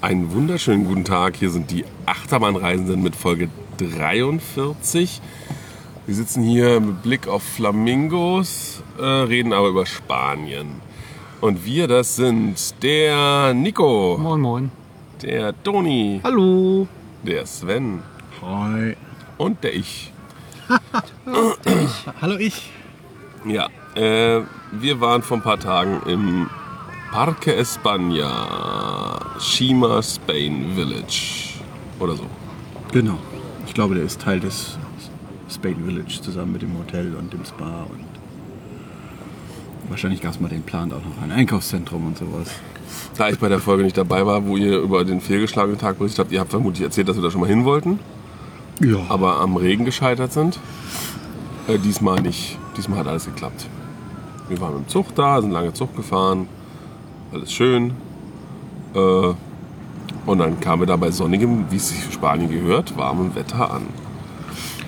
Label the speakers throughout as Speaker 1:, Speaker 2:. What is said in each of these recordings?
Speaker 1: Einen wunderschönen guten Tag. Hier sind die Achterbahnreisenden mit Folge 43. Wir sitzen hier mit Blick auf Flamingos, äh, reden aber über Spanien. Und wir, das sind der Nico,
Speaker 2: Moin, moin.
Speaker 1: der Toni,
Speaker 2: Hallo.
Speaker 1: der Sven
Speaker 3: Hi.
Speaker 1: und der Ich.
Speaker 3: Hallo ich.
Speaker 1: Ja, äh, wir waren vor ein paar Tagen im Parque España, Shima Spain Village oder so.
Speaker 3: Genau. Ich glaube, der ist Teil des Spain Village zusammen mit dem Hotel und dem Spa und wahrscheinlich gab es mal den Plan auch noch ein Einkaufszentrum und sowas.
Speaker 1: Da ich bei der Folge nicht dabei war, wo ihr über den fehlgeschlagenen Tag berichtet habt, ihr habt vermutlich erzählt, dass wir da schon mal hin wollten,
Speaker 3: Ja.
Speaker 1: aber am Regen gescheitert sind. Äh, diesmal nicht. Diesmal hat alles geklappt. Wir waren im Zug da, sind lange Zug gefahren, alles schön. Äh, und dann kamen wir da bei sonnigem, wie es sich für Spanien gehört, warmem Wetter an.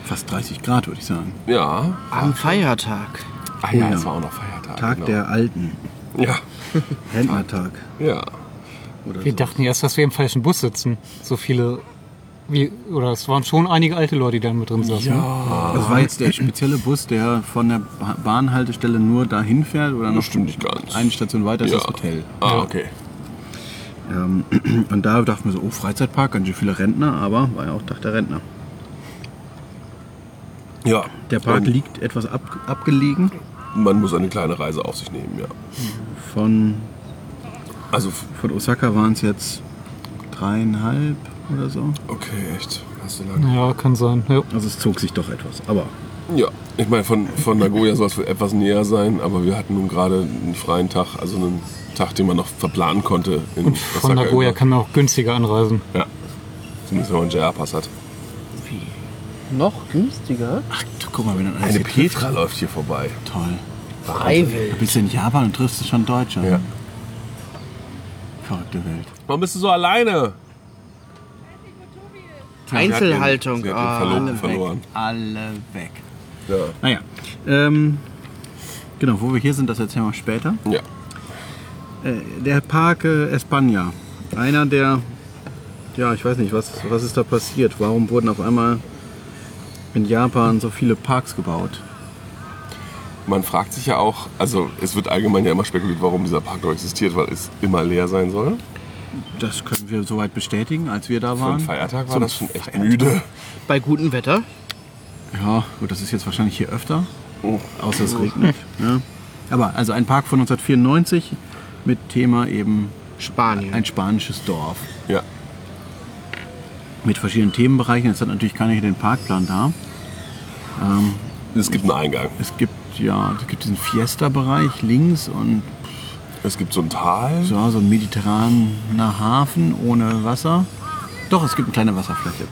Speaker 3: Fast 30 Grad, würde ich sagen.
Speaker 1: Ja.
Speaker 4: Am Feiertag.
Speaker 1: Ah ja,
Speaker 3: Ja.
Speaker 1: es war auch noch Feiertag.
Speaker 3: Tag
Speaker 1: genau.
Speaker 3: der Alten.
Speaker 1: Ja,
Speaker 3: Rentnertag.
Speaker 1: ja.
Speaker 3: Oder
Speaker 2: Wir
Speaker 3: so.
Speaker 2: dachten erst, dass wir im falschen Bus sitzen. So viele. Wie, oder es waren schon einige alte Leute, die da mit drin saßen.
Speaker 1: Ja.
Speaker 3: Das war jetzt der spezielle Bus, der von der Ba- Bahnhaltestelle nur dahin fährt oder noch
Speaker 1: stimmt nicht ganz.
Speaker 3: eine Station weiter ist
Speaker 1: ja.
Speaker 3: das Hotel.
Speaker 1: Ah, okay.
Speaker 3: Ähm, und da dachten wir so, oh, Freizeitpark, ganz schön viele Rentner, aber war ja auch Tag der Rentner.
Speaker 1: Ja.
Speaker 3: Der Park
Speaker 1: Und
Speaker 3: liegt etwas ab, abgelegen
Speaker 1: Man muss eine kleine Reise auf sich nehmen, ja.
Speaker 3: von
Speaker 1: Also,
Speaker 3: Von Osaka waren es jetzt dreieinhalb oder so.
Speaker 1: okay, echt. Hast du lange.
Speaker 2: Ja, kann sein. Ja.
Speaker 3: Also es zog sich doch etwas. Aber
Speaker 1: Ja, ich meine, von, von Nagoya soll es wohl etwas näher sein, aber wir hatten nun gerade einen freien Tag, also einen Tag, den man noch verplanen konnte. In
Speaker 2: Und von
Speaker 1: Osaka
Speaker 2: Nagoya
Speaker 1: über.
Speaker 2: kann man auch günstiger anreisen.
Speaker 1: Ja. Zumindest wenn man einen JR-Pass hat.
Speaker 4: Noch günstiger?
Speaker 3: ach, du, guck mal, wenn dann alles
Speaker 1: Eine
Speaker 3: hier trifft.
Speaker 1: Petra läuft hier vorbei.
Speaker 3: Toll.
Speaker 4: Freiwild.
Speaker 3: Bist du in Japan und triffst du schon Deutsche.
Speaker 1: Ja.
Speaker 3: Verrückte Welt.
Speaker 1: Warum bist du so alleine?
Speaker 4: Einzelhaltung.
Speaker 1: Sie hat den, sie hat den
Speaker 3: Alle
Speaker 1: verloren.
Speaker 3: weg. Alle weg.
Speaker 1: Ja.
Speaker 3: Naja. Ähm, genau, wo wir hier sind, das erzählen wir später.
Speaker 1: ja.
Speaker 3: Äh, der Parque España. Einer der. Ja, ich weiß nicht, was, was ist da passiert? Warum wurden auf einmal in Japan so viele Parks gebaut?
Speaker 1: Man fragt sich ja auch, also es wird allgemein ja immer spekuliert, warum dieser Park noch existiert, weil es immer leer sein soll.
Speaker 3: Das können wir soweit bestätigen, als wir da
Speaker 1: Für
Speaker 3: waren.
Speaker 1: einen Feiertag war
Speaker 3: Zum
Speaker 1: das schon echt
Speaker 3: Feiertag.
Speaker 1: müde.
Speaker 4: Bei gutem Wetter.
Speaker 3: Ja, gut, das ist jetzt wahrscheinlich hier öfter,
Speaker 1: Oh.
Speaker 3: außer es regnet. Ja. Aber also ein Park von 1994 mit Thema eben
Speaker 4: Spanien.
Speaker 3: ein spanisches Dorf.
Speaker 1: Ja.
Speaker 3: Mit verschiedenen Themenbereichen. Jetzt hat natürlich keiner hier den Parkplan da. Ähm,
Speaker 1: Es gibt einen Eingang.
Speaker 3: es gibt ja, es gibt diesen Fiesta-Bereich links und
Speaker 1: Es gibt so ein Tal.
Speaker 3: so, so ein mediterraner Hafen ohne Wasser. Doch, es gibt eine kleine Wasserfläche.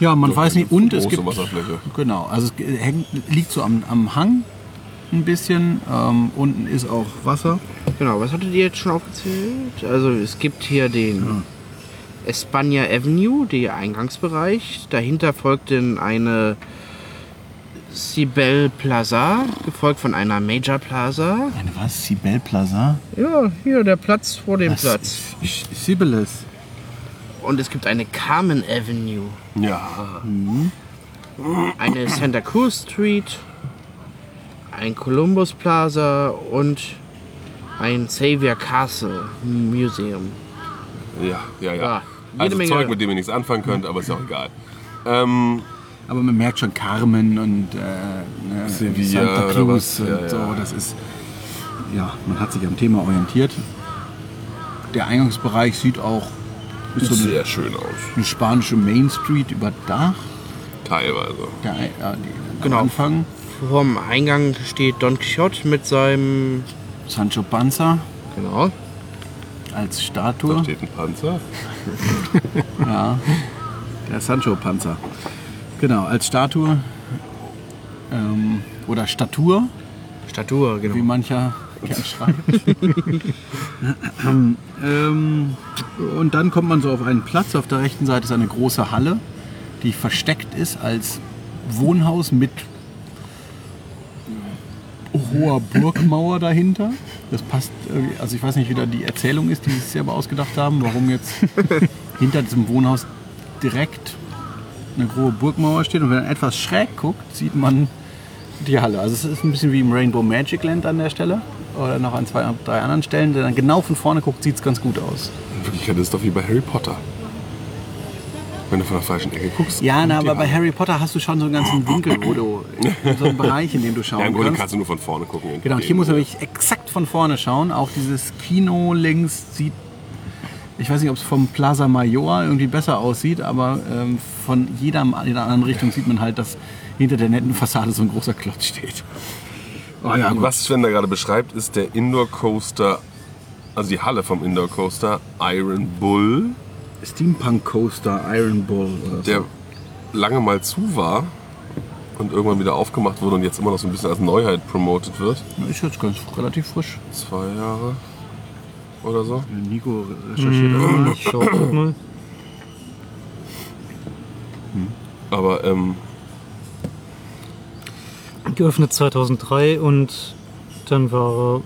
Speaker 3: Ja, man
Speaker 1: Doch,
Speaker 3: weiß nicht. Und es
Speaker 1: große
Speaker 3: gibt.
Speaker 1: Wasserfläche.
Speaker 3: Genau, also es hängt, liegt so am, am Hang ein bisschen. Ähm, unten ist auch Wasser.
Speaker 4: Genau, was hattet ihr jetzt schon aufgezählt? Also es gibt hier den Espana Avenue, der Eingangsbereich. Dahinter folgt dann eine Cibel Plaza, gefolgt von einer Major Plaza.
Speaker 3: Eine was? Sibel Plaza?
Speaker 4: Ja, hier der Platz vor dem
Speaker 3: Was?
Speaker 4: Platz.
Speaker 3: Sibeles.
Speaker 4: Und es gibt eine Carmen Avenue,
Speaker 1: Ja.
Speaker 4: eine Santa Cruz Street, ein Columbus Plaza und ein Xavier Castle Museum.
Speaker 1: Ja, ja, ja.
Speaker 4: Ja, jede
Speaker 1: also
Speaker 4: Menge-
Speaker 1: Zeug, mit dem ihr nichts anfangen könnt, aber ist auch egal. Ähm,
Speaker 3: Aber man merkt schon Carmen und äh, ne,
Speaker 1: Sevilla
Speaker 3: Santa Cruz und
Speaker 1: Ja,
Speaker 3: so. Das ist. Ja, man hat sich am Thema orientiert. Der Eingangsbereich sieht auch. Ist so eine,
Speaker 1: sehr schön aus.
Speaker 3: eine spanische Main Street überdacht.
Speaker 1: Teilweise.
Speaker 3: Der, die,
Speaker 4: Genau.
Speaker 3: Am Anfang
Speaker 4: Vorm Eingang steht Don Quixote mit seinem.
Speaker 3: Sancho Panza
Speaker 4: Genau.
Speaker 3: als
Speaker 1: Da
Speaker 3: Statue.
Speaker 1: steht ein Panzer.
Speaker 3: Ja, der Sancho Panza. Genau, als Statue. Ähm, oder Statur,
Speaker 4: Statur,
Speaker 3: wie
Speaker 4: genau.
Speaker 3: mancher gern schreibt. ähm, und dann kommt man so auf einen Platz. Auf der rechten Seite ist eine große Halle, die versteckt ist als Wohnhaus mit hoher Burgmauer dahinter. Das passt also ich weiß nicht, wie da die Erzählung ist, die sie sich selber ausgedacht haben, warum jetzt hinter diesem Wohnhaus direkt eine große Burgmauer steht und wenn man etwas schräg guckt, sieht man die Halle. Also es ist ein bisschen wie im Rainbow Magic Land an der Stelle oder noch an zwei, drei anderen Stellen. Wenn man genau von vorne guckt, sieht es ganz gut aus.
Speaker 1: In Wirklichkeit ist es doch wie bei Harry Potter. Wenn du von der falschen Ecke guckst.
Speaker 3: Ja, na, aber bei. Harry Potter hast du schon so einen ganzen Winkel, wo du so einen Bereich, in dem du schauen
Speaker 1: Ja, im Grunde
Speaker 3: kannst.
Speaker 1: kannst du nur von vorne gucken.
Speaker 3: Genau, und hier muss man wirklich exakt von vorne schauen. Auch dieses Kino links sieht, ich weiß nicht, ob es vom Plaza Major irgendwie besser aussieht, aber ähm, von jeder, jeder anderen Richtung sieht man halt, dass hinter der netten Fassade so ein großer Klotz steht. Oh ja.
Speaker 1: Was Sven da gerade beschreibt, ist der Indoor Coaster, also die Halle vom Indoor Coaster Iron Bull,
Speaker 3: Steampunk Coaster Iron Bull oder so.
Speaker 1: der lange mal zu war und irgendwann wieder aufgemacht wurde und jetzt immer noch so ein bisschen als Neuheit promotet wird.
Speaker 3: ist jetzt ganz relativ frisch.
Speaker 1: Zwei Jahre oder so.
Speaker 3: Nico recherchiert das mal.
Speaker 2: Ich schau auch mal.
Speaker 1: Aber ähm,
Speaker 2: Geöffnet 2003 und dann war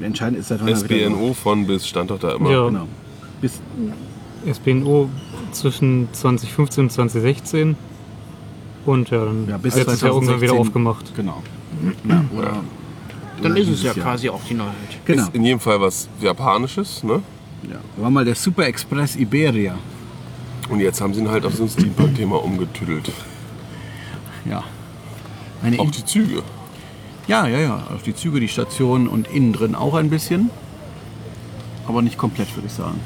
Speaker 3: Entscheidend ist, wann er wieder
Speaker 1: SBNO von bis stand doch da immer.
Speaker 2: Ja.
Speaker 3: Genau. Bis,
Speaker 2: er SBNO zwischen 2015 und 2016. Und ja, dann
Speaker 3: ja, bis
Speaker 2: letztes Jahr irgendwann wieder
Speaker 3: 2016.
Speaker 2: aufgemacht.
Speaker 3: Genau. Ja, oder,
Speaker 4: Dann ist es ja
Speaker 3: Jahr.
Speaker 4: quasi auch die Neuheit.
Speaker 3: Genau.
Speaker 1: Ist in jedem Fall was Japanisches, ne?
Speaker 3: Ja. War mal der Super Express Iberia.
Speaker 1: Und jetzt haben sie ihn halt auf so ein Steampunk-Thema umgetüdelt.
Speaker 3: Ja. Eine
Speaker 1: Auch die Züge.
Speaker 3: Ja, ja, ja. Auf die Züge, die Station und innen drin auch ein bisschen. Aber nicht komplett, würde ich sagen.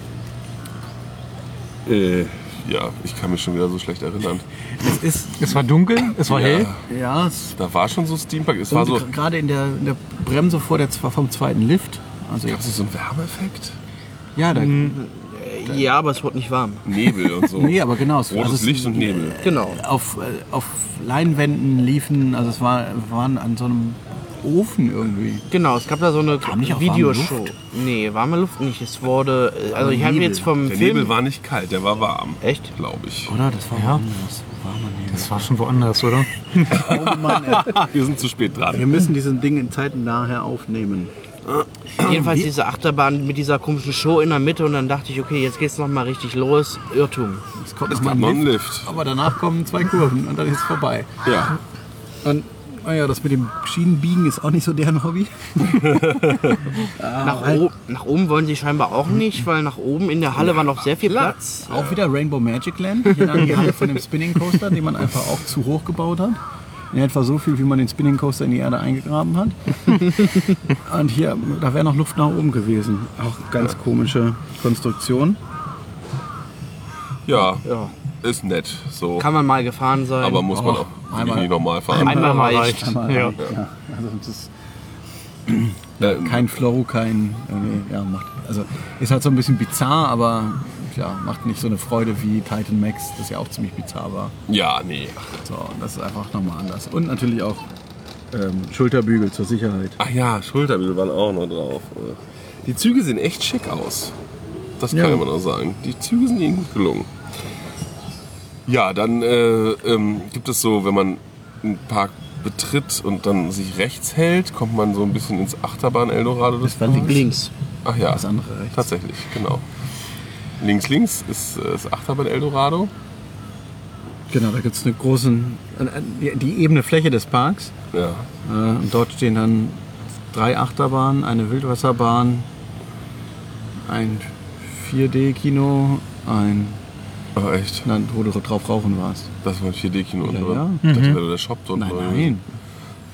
Speaker 1: Äh, ja, ich kann mich schon wieder so schlecht erinnern.
Speaker 3: Es ist,
Speaker 2: Es war dunkel, es war
Speaker 1: Ja.
Speaker 2: hell.
Speaker 3: ja, es
Speaker 1: Da war schon so Steampunk. Es war so.
Speaker 3: gerade in der, in der Bremse vor der, vom zweiten Lift. Also
Speaker 1: Gab es so einen Wärmeeffekt?
Speaker 3: ja, da,
Speaker 4: Ja, aber es wurde nicht warm.
Speaker 1: Nebel und so.
Speaker 3: nee, aber genau. es-
Speaker 1: Rotes
Speaker 3: also
Speaker 1: Licht und Nebel.
Speaker 4: Genau.
Speaker 3: Auf, äh, auf Leinwänden liefen, also es war, waren an so einem Ofen irgendwie.
Speaker 4: Genau, es gab da so eine
Speaker 3: Kam nicht auch warme
Speaker 4: Videoshow.
Speaker 3: Luft?
Speaker 4: Nee, warme Luft nicht. Es wurde. Also ich habe
Speaker 3: Nebel.
Speaker 4: jetzt vom
Speaker 1: Der
Speaker 4: Film.
Speaker 1: Nebel war nicht kalt, der war warm.
Speaker 4: Echt?
Speaker 1: Glaube ich.
Speaker 3: Oder? Das war
Speaker 2: Ja.
Speaker 3: woanders. Warmer Nebel.
Speaker 2: Das war schon woanders, oder?
Speaker 3: Oh Mann, ey.
Speaker 1: Wir sind zu spät dran.
Speaker 3: Wir müssen diesen Ding in Zeiten nachher aufnehmen.
Speaker 4: Jedenfalls diese Achterbahn mit dieser komischen Show in der Mitte und dann dachte ich, okay, jetzt geht's noch mal richtig los. Irrtum.
Speaker 3: Es kommt
Speaker 1: Es
Speaker 3: noch mal
Speaker 1: gab noch
Speaker 3: ein Lift,
Speaker 1: Lift.
Speaker 3: aber danach kommen zwei Kurven und dann ist es vorbei.
Speaker 1: Ja.
Speaker 3: Und naja, das mit dem Schienenbiegen ist auch nicht so deren Hobby.
Speaker 4: nach, o- nach oben wollen sie scheinbar auch nicht, weil nach oben in der Halle war noch sehr viel Platz.
Speaker 3: Auch wieder Rainbow Magic Land, hier dann die Halle von dem Spinning Coaster, den man einfach auch zu hoch gebaut hat. In etwa so viel, wie man den Spinning Coaster in die Erde eingegraben hat. Und hier, da wäre noch Luft nach oben gewesen. Auch ganz komische Konstruktion.
Speaker 1: Ja,
Speaker 4: Ja.
Speaker 1: Ist nett. So.
Speaker 4: Kann man mal gefahren sein.
Speaker 1: Aber muss man auch
Speaker 3: einmal-
Speaker 1: nicht normal fahren.
Speaker 4: Einmal reicht.
Speaker 3: Einmal,
Speaker 2: Ja.
Speaker 3: ja. Also das ist
Speaker 1: Ähm,
Speaker 3: kein Flow, kein. Ja, macht, also ist halt so ein bisschen bizarr, aber ja, macht nicht so eine Freude wie Titan Max, das ja auch ziemlich bizarr war.
Speaker 1: ja, nee.
Speaker 3: So, das ist einfach nochmal anders. Und natürlich auch ähm, Schulterbügel zur Sicherheit.
Speaker 1: Ach ja, Schulterbügel waren auch noch drauf. Die Züge sehen echt schick aus. Das kann
Speaker 3: Ja.
Speaker 1: man auch sagen. Die Züge sind ihnen gut gelungen. Ja, dann äh, ähm, gibt es so, wenn man einen Park betritt und dann sich rechts hält, kommt man so ein bisschen ins Achterbahn Eldorado
Speaker 3: Das war.
Speaker 4: Links.
Speaker 1: Ach ja,
Speaker 3: Das andere rechts.
Speaker 1: tatsächlich, genau. Links, links ist äh, das Achterbahn Eldorado.
Speaker 3: Genau, da gibt es eine große, die, die ebene Fläche des Parks.
Speaker 1: Ja.
Speaker 3: Äh, und dort stehen dann drei Achterbahnen, eine Wildwasserbahn, ein 4D-Kino, ein,
Speaker 1: Oh, echt?
Speaker 3: na, wo du drauf rauchen warst.
Speaker 1: Das war ein 4D-Kino
Speaker 3: Ja,
Speaker 1: oder?
Speaker 3: ja.
Speaker 1: Ich dachte, wäre der Shop dort.
Speaker 3: Nein, nein.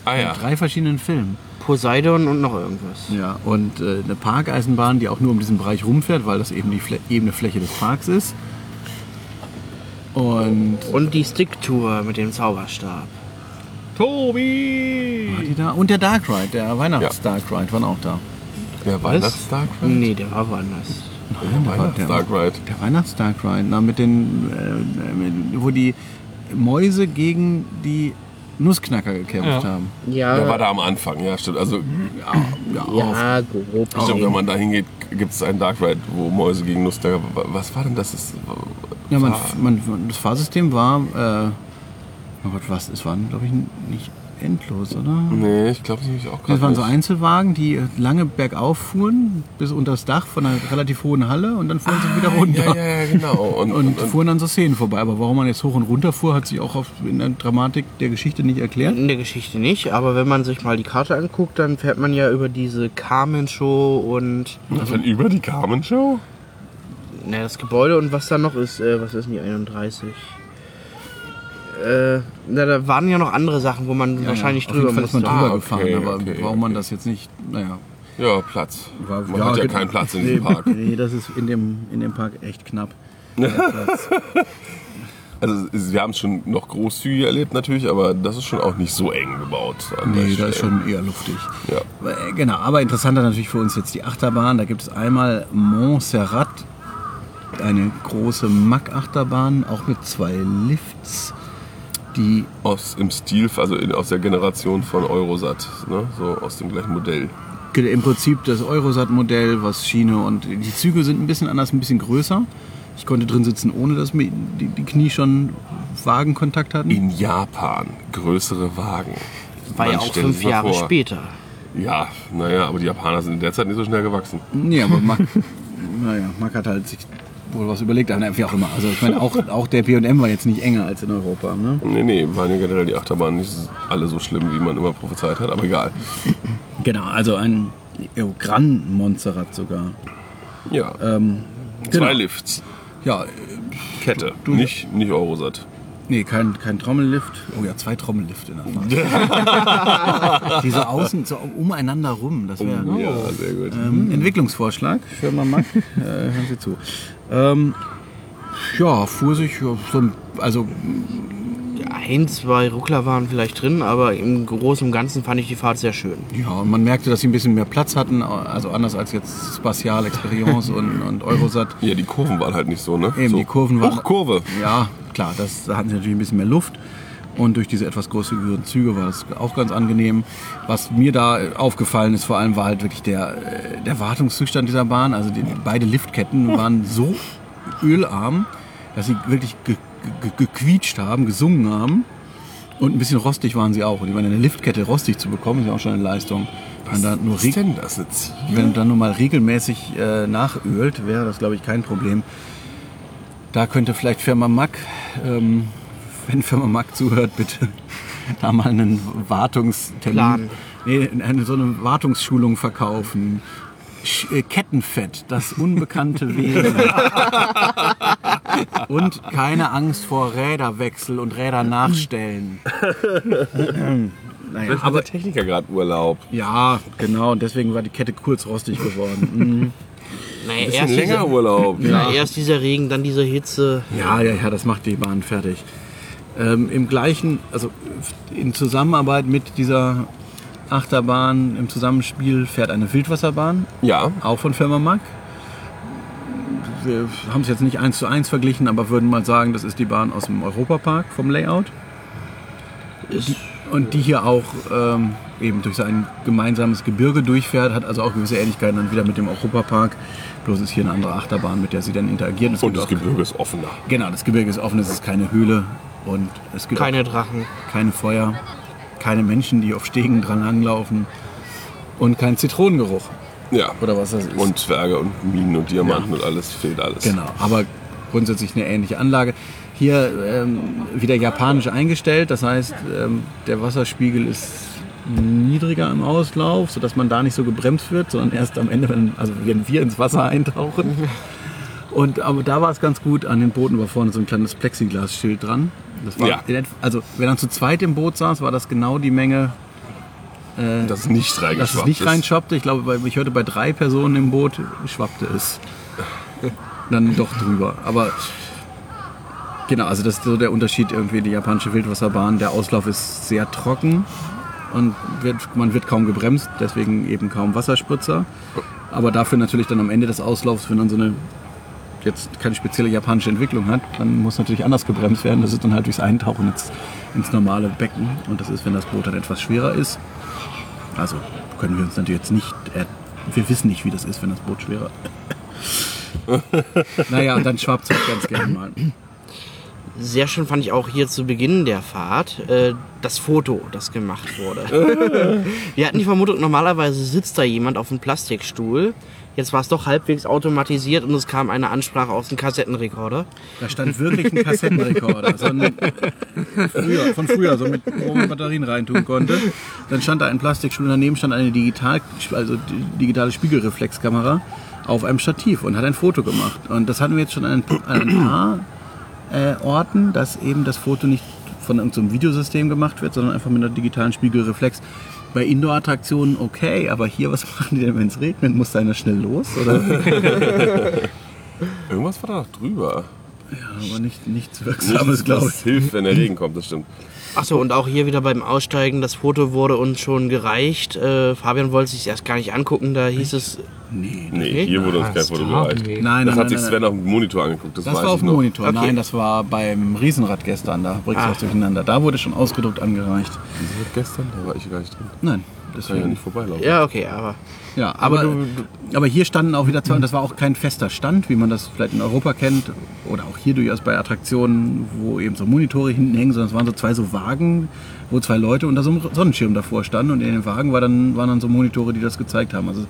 Speaker 1: Ah ja.
Speaker 3: In drei verschiedenen Filmen.
Speaker 4: Poseidon und noch irgendwas.
Speaker 3: Ja, und äh, eine Parkeisenbahn, die auch nur um diesen Bereich rumfährt, weil das eben die Flä ebene Fläche des Parks ist. Und
Speaker 4: Und die Sticktour mit dem Zauberstab.
Speaker 3: war die da? Und der Dark Ride, der Weihnachts-Dark Ride waren auch da.
Speaker 1: Der Weihnachts-Dark Ride?
Speaker 4: Nee, der war woanders.
Speaker 1: Der Weihnachts-Dark Ride.
Speaker 3: Der Weihnachts-Dark Ride, na, mit den, äh, mit, wo die Mäuse gegen die Nussknacker gekämpft
Speaker 2: Ja.
Speaker 3: haben.
Speaker 4: Ja,
Speaker 1: Der war da am Anfang, ja, stimmt. Also,
Speaker 4: ja, grob.
Speaker 1: ich glaube, wenn man da hingeht, gibt es einen Dark Ride, wo Mäuse gegen Nussknacker. Was war denn das? das
Speaker 3: Ja, man, man, das Fahrsystem war, äh, oh Gott, was, es waren, glaube ich, nicht endlos, oder?
Speaker 1: Nee, ich glaube, das habe ich auch gerade.
Speaker 3: Das waren so
Speaker 1: nicht.
Speaker 3: Einzelwagen, die lange bergauf fuhren, bis unter das Dach von einer relativ hohen Halle und dann fuhren sie wieder runter.
Speaker 1: Ah, Ja, ja, genau. Und,
Speaker 3: Und,
Speaker 1: und, und,
Speaker 3: fuhren dann so Szenen vorbei. Aber warum man jetzt hoch und runter fuhr, hat sich auch auf, in der Dramatik der Geschichte nicht erklärt.
Speaker 4: In der Geschichte nicht, aber wenn man sich mal die Karte anguckt, dann fährt man ja über diese Carmen-Show und
Speaker 1: also, über die Carmen Show?
Speaker 4: na, das Gebäude und was da noch ist, äh, was ist denn die 31? Äh, na, da waren ja noch andere Sachen, wo man wahrscheinlich
Speaker 3: auf jeden
Speaker 4: drüber
Speaker 3: Fall ist man
Speaker 4: musste.
Speaker 3: drüber
Speaker 1: Ah,
Speaker 3: gefahren.
Speaker 1: okay,
Speaker 3: aber
Speaker 1: okay,
Speaker 3: warum man
Speaker 1: okay.
Speaker 3: das jetzt nicht, naja.
Speaker 1: Ja, Platz.
Speaker 3: War-
Speaker 1: Man hat ja
Speaker 3: genau.
Speaker 1: keinen Platz in diesem Park.
Speaker 3: Nee, das ist in dem, in dem Park echt knapp.
Speaker 1: Also wir haben es schon noch großzügiger erlebt natürlich, aber das ist schon auch nicht so eng gebaut.
Speaker 3: Nee, da ist schon eher luftig.
Speaker 1: Ja.
Speaker 3: Aber, äh, Genau, aber interessanter natürlich für uns jetzt die Achterbahn. Da gibt es einmal Montserrat, eine große Mack-Achterbahn, auch mit zwei Lifts, die
Speaker 1: Aus, Im Stil, also in, aus der Generation von Eurosat, ne? so aus dem gleichen Modell.
Speaker 3: im Prinzip das Eurosat-Modell, was Schiene und die Züge sind ein bisschen anders, ein bisschen größer. Ich konnte drin sitzen, ohne dass mir die, die Knie schon Wagenkontakt hatten.
Speaker 1: In Japan größere Wagen.
Speaker 4: War ja auch fünf Jahre
Speaker 1: vor.
Speaker 4: später.
Speaker 1: Ja, naja, aber die Japaner sind in der Zeit nicht so schnell gewachsen.
Speaker 3: Nee, aber Mack, naja, Mack hat halt sich wohl was überlegt, aber wie auch immer. Also ich meine, auch, auch der P&M war jetzt nicht enger als in Europa. Ne?
Speaker 1: Nee, nee, waren ja generell die Achterbahnen nicht alle so schlimm, wie man immer prophezeit hat, aber egal.
Speaker 3: Genau, also ein oh, Gran Montserrat sogar.
Speaker 1: Ja,
Speaker 3: Ähm,
Speaker 1: zwei
Speaker 3: genau.
Speaker 1: Lifts.
Speaker 3: Ja,
Speaker 1: Kette, nicht, nicht Eurosat.
Speaker 3: Nee, kein, kein Trommellift. Oh ja, zwei Trommellifte in der Fahrt. Diese außen so umeinander rum, das wäre
Speaker 1: Ja, sehr gut.
Speaker 3: ähm, Entwicklungsvorschlag. Firma Mack, äh, hören Sie zu. Ähm, ja, fuhr sich so, ein- also
Speaker 4: ein, zwei Ruckler waren vielleicht drin, aber im Großen und Ganzen fand ich die Fahrt sehr schön.
Speaker 3: Ja, und man merkte, dass sie ein bisschen mehr Platz hatten, also anders als jetzt Spatial, Experience und, und Eurosat.
Speaker 1: Ja, die Kurven waren halt nicht so, ne?
Speaker 3: Eben,
Speaker 1: so.
Speaker 3: die Kurven waren-
Speaker 1: Hochkurve.
Speaker 3: Ja, klar, das, da hatten sie natürlich ein bisschen mehr Luft. Und durch diese etwas größeren Züge war das auch ganz angenehm. Was mir da aufgefallen ist, vor allem war halt wirklich der, äh, der Wartungszustand dieser Bahn. Also die, beide Liftketten waren so ölarm, dass sie wirklich gequietscht haben, gesungen haben. Und ein bisschen rostig waren sie auch. Und ich meine, eine Liftkette rostig zu bekommen, ist ja auch schon eine Leistung. Wenn da nur,
Speaker 1: Was ist denn das jetzt?
Speaker 3: wenn dann nur mal regelmäßig äh, nachölt, wäre das, glaube ich, kein Problem. Da könnte vielleicht Firma Mack, ähm, wenn Firma Mack zuhört, bitte da mal einen Wartungstermin,
Speaker 4: Plan.
Speaker 3: nee, eine, so eine Wartungsschulung verkaufen. Sch äh, Kettenfett, das unbekannte Wesen. und keine Angst vor Räderwechsel und Räder nachstellen. naja,
Speaker 1: Aber der Techniker gerade Urlaub.
Speaker 3: ja, genau. Und deswegen war die Kette kurz rostig geworden. Mhm.
Speaker 4: Naja,
Speaker 1: Bisschen
Speaker 4: erst
Speaker 1: länger
Speaker 4: dieser,
Speaker 1: Urlaub.
Speaker 4: ja. erst dieser Regen, dann diese Hitze.
Speaker 3: Ja, ja, ja, das macht die Bahn fertig. Ähm, Im gleichen, also in Zusammenarbeit mit dieser Achterbahn, im Zusammenspiel fährt eine Wildwasserbahn,
Speaker 1: Ja,
Speaker 3: auch von Firma Mack. Wir haben es jetzt nicht eins zu eins verglichen, aber würden mal sagen, das ist die Bahn aus dem Europapark vom Layout.
Speaker 4: Ist,
Speaker 3: Und die hier auch ähm, eben durch sein gemeinsames Gebirge durchfährt, hat also auch gewisse Ähnlichkeiten dann wieder mit dem Europapark. Bloß ist hier eine andere Achterbahn, mit der sie dann interagieren. Es
Speaker 1: und das Gebirge ist offener.
Speaker 3: Genau, das Gebirge ist offen, es ist keine Höhle und es gibt
Speaker 4: keine Drachen.
Speaker 3: keine Feuer, keine Menschen, die auf Stegen dran langlaufen und kein Zitronengeruch
Speaker 1: Ja.
Speaker 3: oder was das ist.
Speaker 1: Und Zwerge und Minen und Diamanten und alles fehlt alles.
Speaker 3: genau, aber grundsätzlich eine ähnliche Anlage. Hier ähm, wieder japanisch eingestellt, das heißt, ähm, der Wasserspiegel ist niedriger im Auslauf, sodass man da nicht so gebremst wird, sondern erst am Ende, wenn, also wenn wir ins Wasser eintauchen. Und aber da war es ganz gut, an den Booten war vorne so ein kleines Plexiglasschild dran. War
Speaker 1: Ja.
Speaker 3: also wenn er zu zweit im Boot saß, war das genau die Menge,
Speaker 1: Das ist nicht reingeschwappt
Speaker 3: dass es nicht reinschwappte. Ich glaube, bei- ich hörte bei drei Personen im Boot schwappte es dann doch drüber. Aber genau, also das ist so der Unterschied irgendwie die japanische Wildwasserbahn. Der Auslauf ist sehr trocken und wird, man wird kaum gebremst, deswegen eben kaum Wasserspritzer. Aber dafür natürlich dann am Ende des Auslaufs, wenn dann so eine jetzt keine spezielle japanische Entwicklung hat, dann muss natürlich anders gebremst werden. Das ist dann halt durchs Eintauchen ins, ins normale Becken. Und das ist, wenn das Boot dann etwas schwerer ist. Also können wir uns natürlich jetzt nicht, äh, wir wissen nicht, wie das ist, wenn das Boot schwerer Naja, und dann schwappt es halt ganz gerne mal.
Speaker 4: Sehr schön fand ich auch hier zu Beginn der Fahrt äh, das Foto, das gemacht wurde. Wir hatten die Vermutung, normalerweise sitzt da jemand auf einem Plastikstuhl. Jetzt war es doch halbwegs automatisiert und es kam eine Ansprache aus dem Kassettenrekorder.
Speaker 3: Da stand wirklich ein Kassettenrekorder. So ein, früher, von früher, so mit, wo man Batterien reintun konnte. Dann stand da ein Plastikstuhl, daneben stand eine digital, also digitale Spiegelreflexkamera auf einem Stativ und hat ein Foto gemacht. Und das hatten wir jetzt schon an ein, paar äh, Orten, dass eben das Foto nicht von irgendeinem Videosystem gemacht wird, sondern einfach mit einer digitalen Spiegelreflex. Bei Indoor-Attraktionen okay, aber hier, was machen die denn, wenn es regnet? Muss da einer schnell los? Oder?
Speaker 1: Irgendwas war da noch drüber.
Speaker 3: Ja, aber nicht, nichts Wirksames, glaube
Speaker 1: das
Speaker 3: ich.
Speaker 1: hilft, wenn der Regen kommt, das stimmt.
Speaker 4: Achso, und auch hier wieder beim Aussteigen, das Foto wurde uns schon gereicht. Äh, Fabian wollte sich erst gar nicht angucken, da hieß es,
Speaker 3: Nee,
Speaker 1: Nee, hier wurde uns kein
Speaker 2: Das
Speaker 1: Foto gereicht.
Speaker 2: nicht.
Speaker 3: Nein,
Speaker 1: Das
Speaker 3: nein,
Speaker 1: hat sich
Speaker 3: nein,
Speaker 1: Sven
Speaker 3: nein.
Speaker 1: auf dem Monitor angeguckt. Das,
Speaker 3: Das war auf dem. Monitor.
Speaker 4: Okay.
Speaker 3: Nein, das war beim Riesenrad gestern. Da bringst du
Speaker 4: Ah.
Speaker 3: das durcheinander. Da wurde schon ausgedruckt angereicht.
Speaker 1: Wieso wird gestern? Da war ich gar nicht drin.
Speaker 3: Nein,
Speaker 1: Kann ja
Speaker 3: deswegen.
Speaker 1: nicht vorbeilaufen.
Speaker 4: ja, okay, aber
Speaker 3: Ja, aber,
Speaker 4: Aber
Speaker 3: aber hier standen auch wieder zwei, und das war auch kein fester Stand, wie man das vielleicht in Europa kennt, oder auch hier durchaus bei Attraktionen, wo eben so Monitore hinten hängen, sondern es waren so zwei so Wagen, wo zwei Leute unter so einem Sonnenschirm davor standen und in den Wagen war dann, waren dann so Monitore, die das gezeigt haben. Also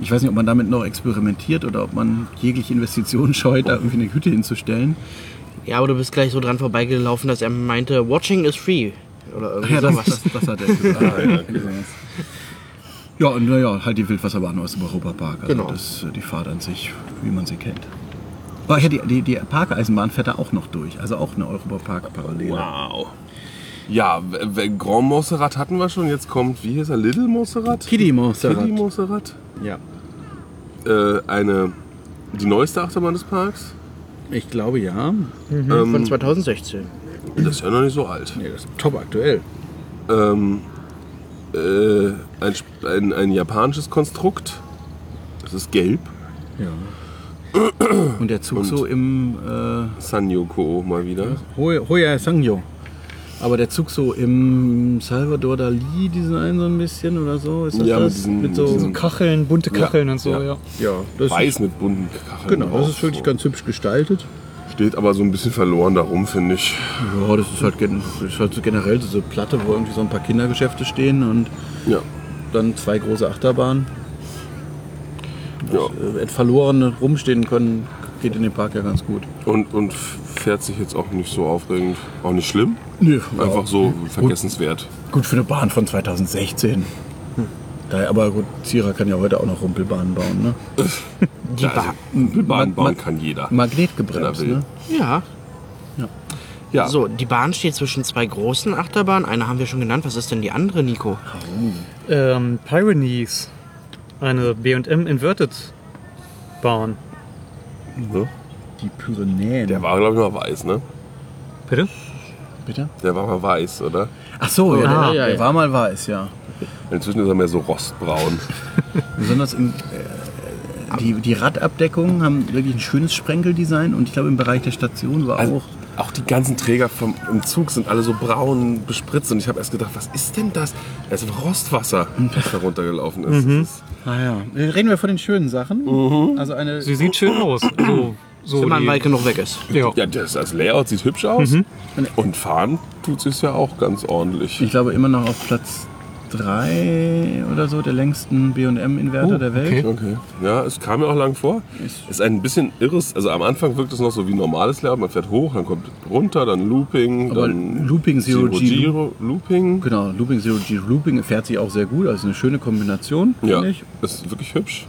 Speaker 3: ich weiß nicht, ob man damit noch experimentiert oder ob man jegliche Investitionen scheut, da irgendwie eine Hütte hinzustellen.
Speaker 4: ja, aber du bist gleich so dran vorbeigelaufen, dass er meinte, watching is free. Oder irgendwie
Speaker 3: Ja, das, das, das hat er gesagt. ja, und naja, halt die Wildwasserbahn aus dem Europapark. Also
Speaker 4: Genau.
Speaker 3: das, äh, die Fahrt an sich, wie man sie kennt. Aber ja, die, die, die Parkeisenbahn fährt da auch noch durch. Also auch eine Europapark-Parallele.
Speaker 1: Wow. Ja, Grand Montserrat hatten wir schon. Jetzt kommt, wie hieß er? Little Montserrat?
Speaker 3: Kitty Montserrat.
Speaker 1: Kitty Montserrat.
Speaker 3: Ja.
Speaker 1: Äh, eine, die neueste Achterbahn des Parks.
Speaker 3: Ich glaube ja.
Speaker 1: Ähm,
Speaker 4: Von 2016.
Speaker 1: das ist ja noch nicht so alt.
Speaker 3: Nee, das ist top aktuell.
Speaker 1: Ähm, äh, ein, ein, ein japanisches Konstrukt. Das ist gelb.
Speaker 3: Ja. Und der Zug
Speaker 1: Und-
Speaker 3: so im äh,
Speaker 1: Sanyoko mal wieder.
Speaker 3: Hoya Hoya Sangyo. Aber der Zug so im Salvador Dali Design so ein bisschen oder so. Ist das
Speaker 1: Ja, mit
Speaker 3: das?
Speaker 1: diesen-
Speaker 3: mit so.
Speaker 1: mit diesen-
Speaker 2: Kacheln, bunte
Speaker 1: Ja,
Speaker 2: Kacheln und so,
Speaker 1: ja.
Speaker 2: ja.
Speaker 3: ja, das
Speaker 1: Weiß mit bunten Kacheln.
Speaker 3: Genau, das ist wirklich
Speaker 1: so.
Speaker 3: ganz hübsch gestaltet.
Speaker 1: Steht aber so ein bisschen verloren darum, finde ich.
Speaker 3: Ja, das ist halt, das ist halt so generell diese Platte, wo irgendwie so ein paar Kindergeschäfte stehen und
Speaker 1: Ja.
Speaker 3: dann zwei große Achterbahnen.
Speaker 1: ja.
Speaker 3: Äh, verlorene rumstehen können, geht in dem Park ja ganz gut.
Speaker 1: Und, und fährt sich jetzt auch nicht so aufregend. Auch nicht schlimm.
Speaker 3: Nö,
Speaker 1: Einfach so vergessenswert.
Speaker 3: Gut für eine Bahn von 2016. Daher, aber gut, Zierer kann ja heute auch noch Rumpelbahnen bauen, ne?
Speaker 4: Die
Speaker 1: Ja, also,
Speaker 4: Bahn.
Speaker 1: Bahn
Speaker 3: Ma-
Speaker 1: bauen kann jeder.
Speaker 3: Magnetgebremst, ne?
Speaker 4: Ja.
Speaker 1: Ja,
Speaker 4: So, die Bahn steht zwischen zwei großen Achterbahnen. Eine haben wir schon genannt. Was ist denn die andere, Nico?
Speaker 2: Ähm, Pyrenees. Eine B&M Inverted Bahn.
Speaker 1: ne?
Speaker 3: Die Pyrenäen.
Speaker 1: Der war, glaube ich, mal weiß, ne?
Speaker 2: Bitte?
Speaker 3: Bitte?
Speaker 1: Der war mal weiß, oder?
Speaker 3: Ach so, ja,
Speaker 2: Ah,
Speaker 3: der,
Speaker 4: ja,
Speaker 3: der
Speaker 4: ja.
Speaker 3: war mal weiß, ja.
Speaker 1: Inzwischen ist er mehr so rostbraun.
Speaker 3: Besonders im, äh, die, die Radabdeckungen haben wirklich ein schönes Sprenkeldesign und ich glaube im Bereich der Station war
Speaker 1: Also,
Speaker 3: auch.
Speaker 1: auch die ganzen Träger vom, im Zug sind alle so braun bespritzt und ich habe erst gedacht, was ist denn das? Das ist Rostwasser, das da runtergelaufen ist. Ist
Speaker 3: Ah ja. Reden wir von den schönen Sachen. Also eine.
Speaker 2: Sie sieht schön aus. So, so
Speaker 4: Wenn man weit genug weg ist.
Speaker 2: ja.
Speaker 1: ja, das, das Layout sieht hübsch aus und fahren tut es ja auch ganz ordentlich.
Speaker 3: Ich glaube immer noch auf Platz 3 oder so der längsten BM-Inverter
Speaker 2: Oh,
Speaker 3: der Welt.
Speaker 2: okay.
Speaker 1: Okay. Ja, es kam mir auch lang vor. Ist ein bisschen irres. Also am Anfang wirkt es noch so wie normales Layout. Man fährt hoch, dann kommt runter, dann Looping,
Speaker 3: Aber
Speaker 1: dann
Speaker 3: Looping Zero G.
Speaker 1: Giro, Looping.
Speaker 3: Genau, Looping Zero G Looping fährt sich auch sehr gut. Also eine schöne Kombination,
Speaker 1: Ja,
Speaker 3: finde ich.
Speaker 1: ist wirklich hübsch.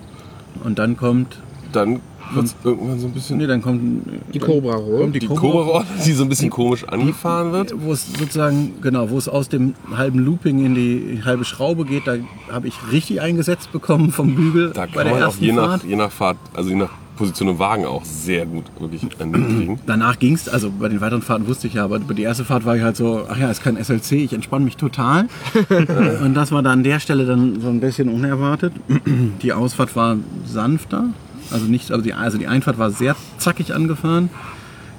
Speaker 3: Und dann kommt.
Speaker 1: Dann wird es irgendwann so ein bisschen
Speaker 3: Nee, dann kommt.
Speaker 4: Die Cobra Roll.
Speaker 3: Kommt die,
Speaker 1: die
Speaker 3: Cobra.
Speaker 1: Cobra, die so ein bisschen komisch angefahren wird.
Speaker 3: Wo es sozusagen, genau, wo es aus dem halben Looping in die halbe Schraube geht, da habe ich richtig eingesetzt bekommen vom Bügel
Speaker 1: Da
Speaker 3: bei
Speaker 1: kann
Speaker 3: der
Speaker 1: man auch
Speaker 3: ersten
Speaker 1: je nach,
Speaker 3: Fahrt.
Speaker 1: je nach Fahrt, also je nach Position im Wagen auch sehr gut wirklich kriegen.
Speaker 3: Danach ging es, also bei den weiteren Fahrten wusste ich ja, aber bei der ersten Fahrt war ich halt so, ach ja, es ist kein SLC, ich entspanne mich total. Und das war dann an der Stelle dann so ein bisschen unerwartet. Die Ausfahrt war sanfter, also nicht, also die, also die Einfahrt war sehr zackig angefahren.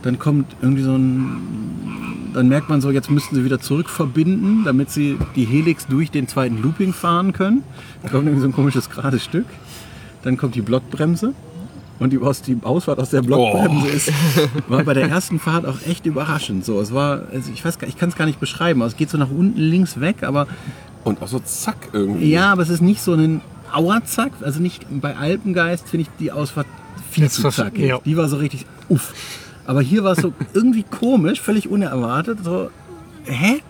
Speaker 3: Dann kommt irgendwie so ein, dann merkt man so, jetzt müssten sie wieder zurück verbinden, damit sie die Helix durch den zweiten Looping fahren können. Da kommt irgendwie so ein komisches gerades Stück. Dann kommt die Blockbremse. und die, aus, die Ausfahrt aus der Blockbremse ist, war bei der ersten Fahrt auch echt überraschend. So, es war, also ich weiß, ich kann es gar nicht beschreiben. Also es geht so nach unten links weg, aber
Speaker 1: Und auch so zack irgendwie.
Speaker 3: ja, aber es ist nicht so ein Auerzack. Also nicht bei Alpengeist finde ich die Ausfahrt viel
Speaker 2: Jetzt
Speaker 3: zu zackig.
Speaker 2: ja.
Speaker 3: Die war so richtig uff. Aber hier war es so irgendwie komisch, völlig unerwartet. So, hä?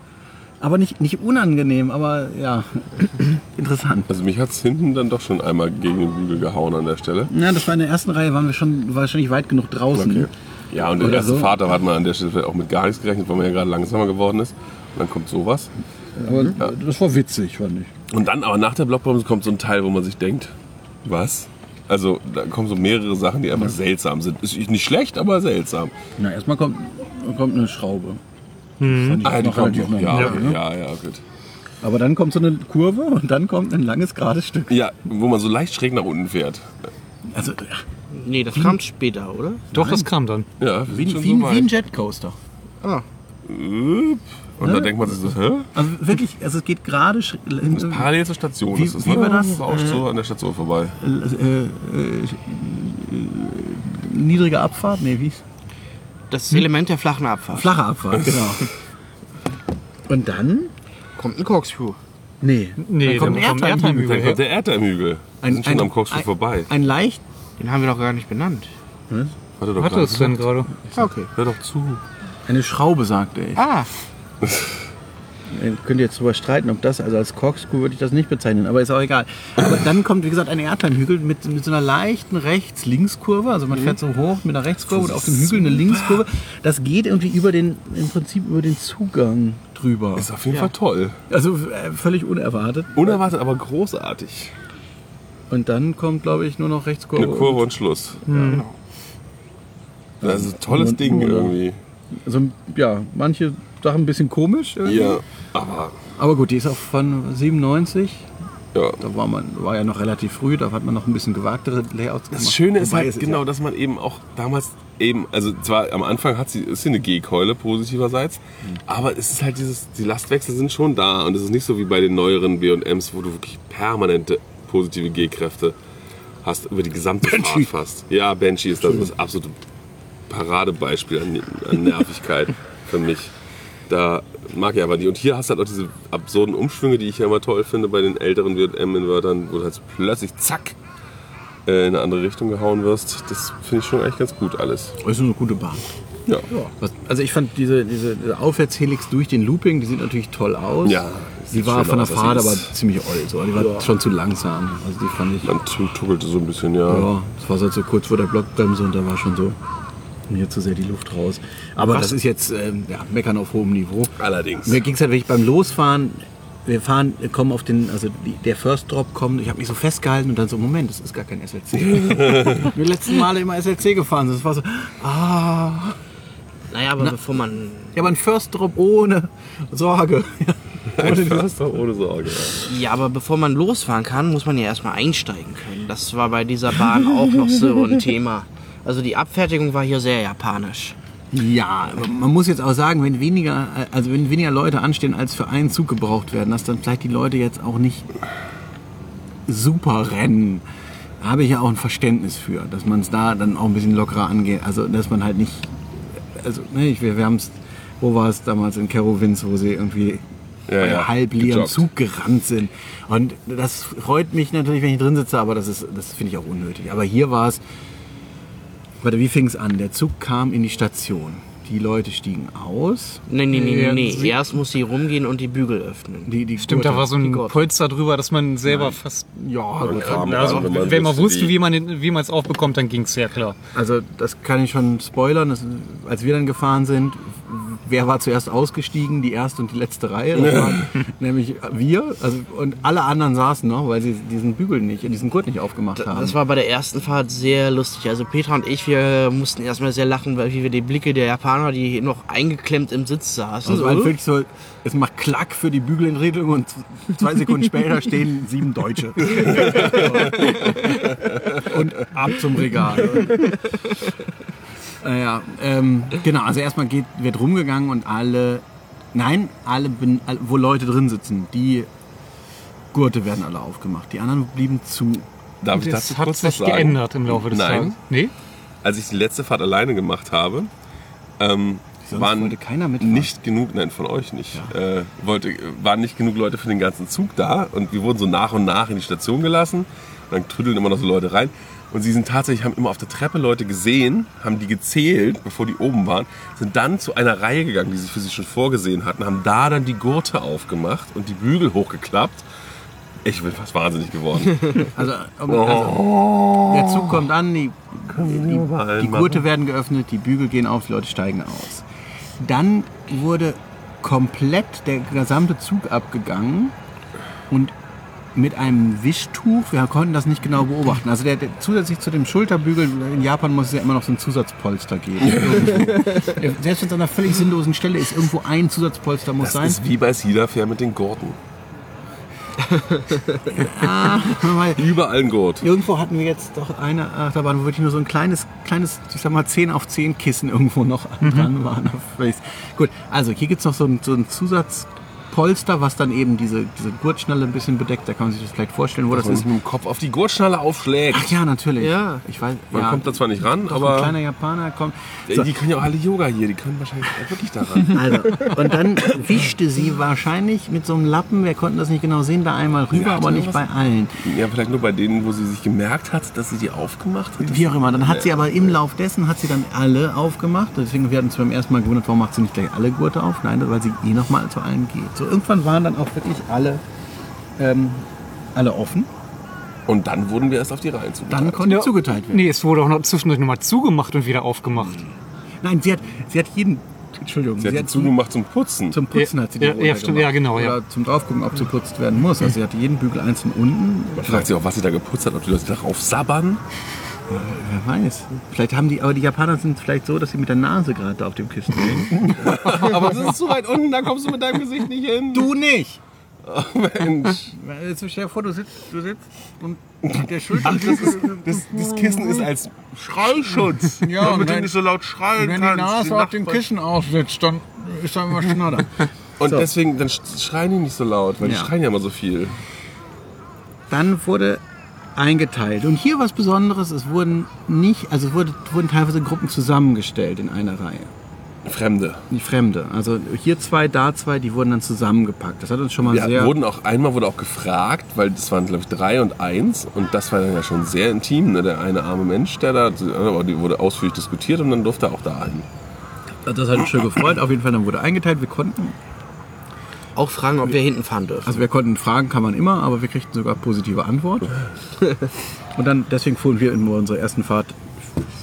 Speaker 3: Aber nicht, nicht unangenehm, aber ja, interessant.
Speaker 1: Also mich hat es hinten dann doch schon einmal gegen den Bügel gehauen an der Stelle.
Speaker 3: Ja, das war in der ersten Reihe, waren wir schon wahrscheinlich weit genug draußen.
Speaker 1: Okay. Ja, und der
Speaker 3: Oder
Speaker 1: erste
Speaker 3: so.
Speaker 1: Vater hat man an der Stelle vielleicht auch mit gar nichts gerechnet, weil man ja gerade langsamer geworden ist. Und dann kommt sowas.
Speaker 3: Aber das war witzig, fand ich.
Speaker 1: Und dann aber nach der Blockbremse kommt so ein Teil, wo man sich denkt, was? Also da kommen so mehrere Sachen, die einfach seltsam sind. Ist nicht schlecht, aber seltsam.
Speaker 3: Na, erstmal kommt, kommt eine Schraube. Ich
Speaker 1: Ah, die
Speaker 3: noch
Speaker 1: kommt noch. Ja,
Speaker 3: normal, ne?
Speaker 1: ja, ja, gut.
Speaker 3: Aber dann kommt so eine Kurve und dann kommt ein langes, gerades Stück.
Speaker 1: Ja, wo man so leicht schräg nach unten fährt.
Speaker 3: Also,
Speaker 4: Nee, das kam später, oder?
Speaker 2: Doch, das kam dann.
Speaker 1: Ja,
Speaker 3: wie, wie,
Speaker 1: so
Speaker 3: wie ein. Jetcoaster.
Speaker 4: Ah,
Speaker 1: Und da denkt man sich so, hä?
Speaker 3: Also wirklich, also es geht gerade äh,
Speaker 1: Parallel zur Station
Speaker 3: Wie-
Speaker 1: ist es,
Speaker 3: wie
Speaker 1: ne?
Speaker 3: war das?
Speaker 1: Rauscht so an der Station vorbei.
Speaker 3: äh, äh, niedrige Abfahrt? Nee, wie
Speaker 4: das Element der flachen Abfahrt.
Speaker 3: Flache Abfahrt, genau. Und dann?
Speaker 4: Kommt ein Corkscrew.
Speaker 3: Nee.
Speaker 2: Nee,
Speaker 3: dann kommt ein
Speaker 2: dann kommt
Speaker 3: Erdheim.
Speaker 2: Erdheim
Speaker 1: Dann kommt der Erdheimhügel. Wir
Speaker 3: Ein-
Speaker 1: sind schon
Speaker 3: ein-
Speaker 1: am
Speaker 3: ein-
Speaker 1: vorbei.
Speaker 3: Ein leicht.
Speaker 4: Den haben wir doch gar nicht benannt.
Speaker 1: Warte doch
Speaker 2: Hatte
Speaker 1: gerade.
Speaker 2: es denn gerade?
Speaker 4: Okay.
Speaker 1: Hör doch zu.
Speaker 3: Eine Schraube, sagte ich.
Speaker 4: Ah,
Speaker 3: Ihr könnt jetzt drüber streiten, ob das, also als Corkscrew würde ich das nicht bezeichnen, aber ist auch egal. Aber dann kommt, wie gesagt, ein Erdheimhügel mit, mit so einer leichten Rechts-Links-Kurve. Also man fährt so hoch mit einer Rechtskurve und auf dem Hügel eine Linkskurve. Das geht irgendwie über den, im Prinzip über den Zugang drüber.
Speaker 1: Ist auf jeden Fall toll.
Speaker 3: Also äh, völlig unerwartet.
Speaker 1: Unerwartet, aber großartig.
Speaker 3: Und dann kommt, glaube ich, nur noch Rechtskurve.
Speaker 1: Eine Kurve und Schluss. Das ist ein tolles
Speaker 3: Und-
Speaker 1: Ding
Speaker 3: oder-
Speaker 1: irgendwie.
Speaker 3: Also, ja, manche Sachen ein bisschen komisch. irgendwie.
Speaker 1: Ja, aber
Speaker 3: Aber gut, die ist auch von 97.
Speaker 1: ja.
Speaker 3: Da war man war ja noch relativ früh, da hat man noch ein bisschen gewagtere Layouts gemacht.
Speaker 1: Das Schöne ist
Speaker 3: Wobei
Speaker 1: halt genau,
Speaker 3: ja-
Speaker 1: dass man eben auch damals eben, also zwar am Anfang hat sie, ist sie eine G-Keule positiverseits, aber es ist halt dieses, die Lastwechsel sind schon da und es ist nicht so wie bei den neueren B&Ms, wo du wirklich permanente positive G-Kräfte hast über die gesamte Fahrt fast. Ja, Banshee ist das, das absolute Paradebeispiel an, an Nervigkeit für mich. Da mag ich aber die. Und hier hast du halt auch diese absurden Umschwünge, die ich ja immer toll finde bei den älteren WM-Invertern, wo du halt so plötzlich zack äh, in eine andere Richtung gehauen wirst. Das finde ich schon eigentlich ganz gut alles.
Speaker 3: Das ist eine gute Bahn.
Speaker 1: Ja.
Speaker 3: Was, also ich fand diese, diese, diese Aufwärtshelix durch den Looping, die sieht natürlich toll aus.
Speaker 1: Ja,
Speaker 3: Die war von der
Speaker 1: aus,
Speaker 3: Fahrt aber ziemlich old. So. Die war schon zu langsam. Also die fand ich.
Speaker 1: Tu- tuckelte so ein bisschen, ja.
Speaker 3: Ja, das war so kurz vor der Blockbremse und da war schon so mir zu sehr die Luft raus. Aber
Speaker 1: Was?
Speaker 3: das ist jetzt ähm, ja, meckern auf hohem Niveau.
Speaker 1: Allerdings.
Speaker 3: Mir ging es halt wirklich beim Losfahren. Wir fahren, kommen auf den, also die, der First Drop kommt. Ich habe mich so festgehalten und dann so, Moment, das ist gar kein SLC. wir letzten Male immer SLC gefahren sind. Das war so, ah.
Speaker 4: naja, aber bevor man.
Speaker 3: Ja, aber ein First Drop ohne Sorge.
Speaker 1: Ein Förster ohne Sorge. Ja.
Speaker 4: Ja, aber bevor man losfahren kann, muss man ja erstmal einsteigen können. Das war bei dieser Bahn auch noch so ein Thema. Also die Abfertigung war hier sehr japanisch.
Speaker 3: Ja, man muss jetzt auch sagen, wenn weniger, also wenn weniger Leute anstehen, als für einen Zug gebraucht werden, dass dann vielleicht die Leute jetzt auch nicht super rennen. Da habe ich ja auch ein Verständnis für, dass man es da dann auch ein bisschen lockerer angeht. Also, dass man halt nicht, also, ne, ich, wir, wir haben es, wo war es damals in Kerowinz, wo sie irgendwie
Speaker 1: Ja, ja,
Speaker 3: halb leeren. Zug gerannt sind. Und das freut mich natürlich, wenn ich drin sitze, aber das ist, das finde ich auch unnötig. Aber hier war es, warte, wie fing es an? Der Zug kam in die Station. Die Leute stiegen aus.
Speaker 4: Nee, nee, nee,
Speaker 2: Ja,
Speaker 4: nee, nee.
Speaker 2: sie-
Speaker 4: Erst muss sie rumgehen und die Bügel öffnen.
Speaker 3: Die, die
Speaker 2: Stimmt, da
Speaker 3: Gurte.
Speaker 2: war so ein. Polster drüber, dass man selber fast.
Speaker 3: Ja, gut.
Speaker 1: kam
Speaker 2: Also,
Speaker 1: ran, wenn
Speaker 2: wenn man wusste,
Speaker 1: wie.
Speaker 2: wie man wie man es aufbekommt, dann ging es ja klar.
Speaker 3: Also das kann ich schon spoilern. Das, als wir dann gefahren sind, wer war zuerst ausgestiegen? Die erste und die letzte Reihe. Das waren nämlich wir. Also, und alle anderen saßen noch, weil sie diesen Bügel nicht, diesen Gurt nicht aufgemacht haben.
Speaker 4: Das war bei der ersten Fahrt sehr lustig. Also Petra und ich, wir mussten erstmal sehr lachen, weil wie wir die Blicke der Japaner, die noch eingeklemmt im Sitz saßen.
Speaker 3: also, weil wirklich so, es macht Klack für die Bügelentriebung und zwei Sekunden später stehen sieben Deutsche. und ab zum Regal. Naja, ähm, genau, also erstmal geht, wird rumgegangen und alle, nein, alle, wo Leute drin sitzen, die Gurte werden alle aufgemacht. Die anderen blieben zu.
Speaker 1: Darf ich
Speaker 2: Das
Speaker 1: dazu
Speaker 2: hat
Speaker 1: kurz
Speaker 2: sich
Speaker 1: was sagen?
Speaker 2: geändert im Laufe des
Speaker 1: Nein.
Speaker 2: Tages. Nee?
Speaker 1: Als ich die letzte Fahrt alleine gemacht habe, ähm,
Speaker 3: Sonst
Speaker 1: waren
Speaker 3: wollte keiner mitfahren.
Speaker 1: nicht genug, nein, von euch nicht, äh, wollte, waren nicht genug Leute für den ganzen Zug da und wir wurden so nach und nach in die Station gelassen. Und dann trödeln immer noch so Leute rein. Und sie sind tatsächlich, haben immer auf der Treppe Leute gesehen, haben die gezählt, bevor die oben waren, sind dann zu einer Reihe gegangen, die sie für sich schon vorgesehen hatten, haben da dann die Gurte aufgemacht und die Bügel hochgeklappt. Ich bin fast wahnsinnig geworden.
Speaker 3: Also, also der Zug kommt an, die, die, die. Gurte werden geöffnet, die Bügel gehen auf, die Leute steigen aus. Dann wurde komplett der gesamte Zug abgegangen und mit einem Wischtuch, wir konnten das nicht genau beobachten. Also der, der zusätzlich zu dem Schulterbügel, in Japan muss es ja immer noch so ein Zusatzpolster geben. Selbst wenn es an einer völlig sinnlosen Stelle ist, irgendwo ein Zusatzpolster muss
Speaker 1: Das
Speaker 3: sein.
Speaker 1: ist wie bei Cedar Fair mit den Gurten.
Speaker 3: Weil
Speaker 1: Überall ein Gurt.
Speaker 3: Irgendwo hatten wir jetzt doch eine Achterbahn, wo wirklich nur so ein kleines, kleines, ich sag mal 10 auf 10 Kissen irgendwo noch dran waren. Gut, also hier gibt es noch so ein, so ein Zusatzpolster, was dann eben diese, diese Gurtschnalle ein bisschen bedeckt. Da kann man sich das vielleicht vorstellen, wo das
Speaker 1: Dass man
Speaker 3: ist.
Speaker 1: mit dem Kopf auf die Gurtschnalle aufschlägt.
Speaker 3: Ach ja, natürlich.
Speaker 4: Ja.
Speaker 3: Ich weiß,
Speaker 1: Man
Speaker 3: ja,
Speaker 1: kommt da zwar nicht ran,
Speaker 3: doch, ein
Speaker 1: aber
Speaker 3: kleiner Japaner kommt.
Speaker 1: Ey, die können ja auch alle Yoga hier, die können wahrscheinlich wirklich daran.
Speaker 3: Also, und dann wischte sie wahrscheinlich mit so einem Lappen, wir konnten das nicht genau sehen, da einmal rüber,
Speaker 1: Ja,
Speaker 3: aber nicht
Speaker 1: was-
Speaker 3: bei allen.
Speaker 1: ja, vielleicht nur bei denen, wo sie sich gemerkt hat, dass sie die aufgemacht hat.
Speaker 3: Wie auch immer. Dann hat sie aber im Lauf dessen hat sie dann alle aufgemacht. Deswegen wir hatten uns beim ersten Mal gewundert, warum macht sie nicht gleich alle Gurte auf? Nein, weil sie eh nochmal zu allen geht. So irgendwann waren dann auch wirklich alle, ähm, alle offen.
Speaker 1: Und dann wurden wir erst auf die Reihen zu.
Speaker 3: Dann konnte zugeteilt werden.
Speaker 2: Nee, es wurde auch noch zwischendurch nochmal zugemacht und wieder aufgemacht.
Speaker 3: Nein, sie hat, sie hat jeden. Entschuldigung,
Speaker 1: Sie hat die zugemacht zum Putzen.
Speaker 3: zum Putzen hat sie die
Speaker 2: Ja, ja, stimmt, ja, genau, ja.
Speaker 3: Oder zum draufgucken, ob geputzt werden muss. Also sie hatte jeden Bügel einzeln unten.
Speaker 1: Man fragt sich auch, was sie da geputzt hat, ob die Leute darauf sabbern.
Speaker 3: Wer weiß. Vielleicht haben die, aber die Japaner sind vielleicht so, dass sie mit der Nase gerade da auf dem Kissen liegen.
Speaker 1: Aber das ist so weit unten, da kommst du mit deinem Gesicht nicht hin.
Speaker 3: du nicht!
Speaker 1: Mensch.
Speaker 3: Jetzt stell dir vor, du sitzt, du sitzt und der Schulter.
Speaker 1: Das, das Kissen ist als Schreischutz.
Speaker 3: Ja,
Speaker 1: damit
Speaker 3: und
Speaker 1: du
Speaker 3: wenn-
Speaker 1: nicht so laut schreien
Speaker 3: Wenn die
Speaker 1: kannst.
Speaker 3: Nase auf dem Kissen aufsitzt, dann ist da immer Schnodder.
Speaker 1: Und
Speaker 3: So.
Speaker 1: deswegen, dann sch- schreien die nicht so laut, weil
Speaker 3: Ja.
Speaker 1: die schreien ja immer so viel.
Speaker 3: Dann wurde eingeteilt. Und hier was Besonderes, es wurden nicht, also es wurde, wurden teilweise Gruppen zusammengestellt in einer Reihe.
Speaker 1: Fremde.
Speaker 3: Die Fremde. Also hier zwei, da zwei, die wurden dann zusammengepackt. Das hat uns schon mal
Speaker 1: Wir
Speaker 3: sehr.
Speaker 1: wurden auch einmal wurde auch gefragt, weil das waren glaube ich drei und eins und das war dann ja schon sehr intim. Ne? Der eine arme Mensch, der da, aber die wurde ausführlich diskutiert und dann durfte er auch da hin.
Speaker 3: das hat uns schon gefreut. Auf jeden Fall, dann wurde eingeteilt. Wir konnten,
Speaker 4: Auch fragen, ob wir hinten fahren dürfen.
Speaker 3: also wir konnten fragen, kann man immer, aber wir kriegten sogar positive Antwort. Und dann, deswegen fuhren wir in unserer ersten Fahrt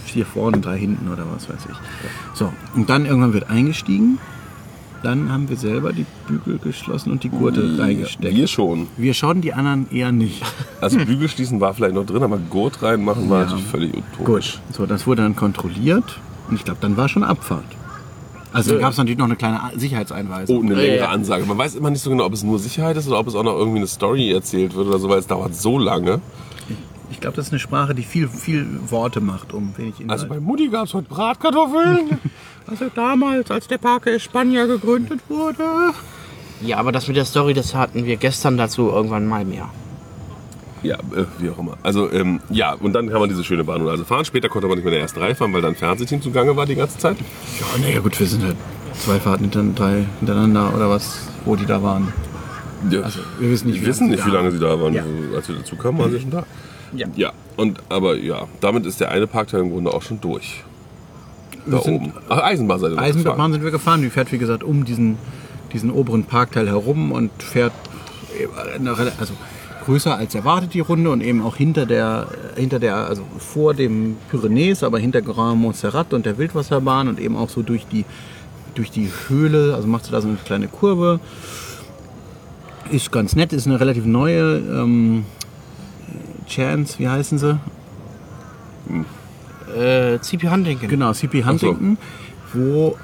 Speaker 3: vier vorne, drei hinten oder was weiß ich. So, und dann irgendwann wird eingestiegen. Dann haben wir selber die Bügel geschlossen und die Gurte reingesteckt.
Speaker 1: Wir schon.
Speaker 3: Wir schon, die anderen eher nicht.
Speaker 1: Also Bügel schließen war vielleicht noch drin, aber Gurt reinmachen war natürlich völlig utopisch.
Speaker 3: Gut, so, das wurde dann kontrolliert und ich glaube, dann war schon Abfahrt. Also da gab es natürlich noch eine kleine Sicherheitseinweisung.
Speaker 1: Oh, eine längere
Speaker 4: ja.
Speaker 1: Ansage. Man weiß immer nicht so genau, ob es nur Sicherheit ist oder ob es auch noch irgendwie eine Story erzählt wird oder so, weil es dauert so lange.
Speaker 3: Ich glaube, das ist eine Sprache, die viel, viel Worte macht, um wenig Inhalt.
Speaker 1: Also bei Mutti gab es heute Bratkartoffeln.
Speaker 3: also damals, als der Parque España gegründet wurde.
Speaker 4: Ja, aber das mit der Story, das hatten wir gestern dazu irgendwann mal mehr.
Speaker 1: Ja, äh, wie auch immer. Also, ähm, ja, und dann kann man diese schöne Bahn also fahren. Später konnte man nicht mehr in der ersten Reihe fahren, weil dann ein Fernsehteam zugange war die ganze Zeit.
Speaker 3: Ja, naja, gut, wir sind halt zwei Fahrten hinter, drei hintereinander oder was, wo die da waren.
Speaker 1: Ja,
Speaker 3: Also, wir wissen nicht,
Speaker 1: wir
Speaker 3: wie
Speaker 1: wissen
Speaker 3: lange
Speaker 1: nicht,
Speaker 3: sie
Speaker 1: wie
Speaker 3: da
Speaker 1: lange sie da waren.
Speaker 3: Ja.
Speaker 1: Also, als wir dazu kamen, waren sie schon da.
Speaker 4: Ja.
Speaker 1: Ja, und, aber ja, damit ist der eine Parkteil im Grunde auch schon durch. Da
Speaker 3: Wir sind-
Speaker 1: oben. Ach, Eisenbahn seid ihr noch gefahren.
Speaker 3: Eisenbahn sind wir gefahren. Die fährt, wie gesagt, um diesen, diesen oberen Parkteil herum und fährt äh, also größer als erwartet die Runde und eben auch hinter der, hinter der, also vor dem Pyrenäes, aber hinter Grand Montserrat und der Wildwasserbahn und eben auch so durch die, durch die Höhle, also macht sie da so eine kleine Kurve. Ist ganz nett, ist eine relativ neue ähm, Chance, wie heißen sie?
Speaker 4: Äh, CP Huntington.
Speaker 3: Genau, CP Huntington, wo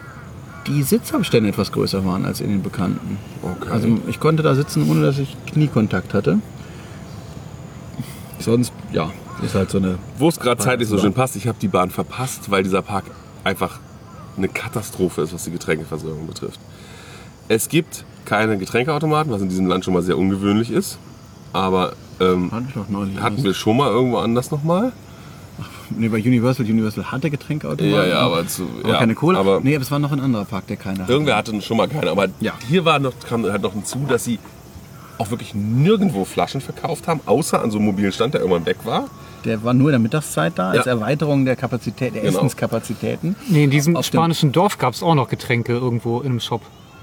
Speaker 3: die Sitzabstände etwas größer waren als in den bekannten.
Speaker 1: Okay.
Speaker 3: Also ich konnte da sitzen, ohne dass ich Kniekontakt hatte. Sonst, ja, ist halt so eine.
Speaker 1: Wo es gerade zeitlich so schön passt, ich habe die Bahn verpasst, weil dieser Park einfach eine Katastrophe ist, was die Getränkeversorgung betrifft. Es gibt keine Getränkeautomaten, was in diesem Land schon mal sehr ungewöhnlich ist. Aber Ähm, hatten wir schon mal irgendwo anders nochmal?
Speaker 3: Nee, bei Universal. Universal hatte Getränkeautomaten.
Speaker 1: Ja, ja, aber zu-
Speaker 3: aber
Speaker 1: ja,
Speaker 3: keine Cola.
Speaker 1: aber-
Speaker 3: nee, aber es war noch ein anderer Park, der keine hatte.
Speaker 1: Irgendwer hatte schon mal keine. Aber
Speaker 3: Ja.
Speaker 1: hier war noch, kam halt noch hinzu, dass sie auch wirklich nirgendwo Flaschen verkauft haben, außer an so einem mobilen Stand, der irgendwann weg war.
Speaker 3: Der war nur in der Mittagszeit da, als
Speaker 1: Ja.
Speaker 3: Erweiterung der Kapazität, der
Speaker 1: Genau.
Speaker 3: Essenskapazitäten.
Speaker 2: Nee, in diesem
Speaker 3: Auf
Speaker 2: spanischen Dorf gab es auch noch Getränke irgendwo in einem Shop.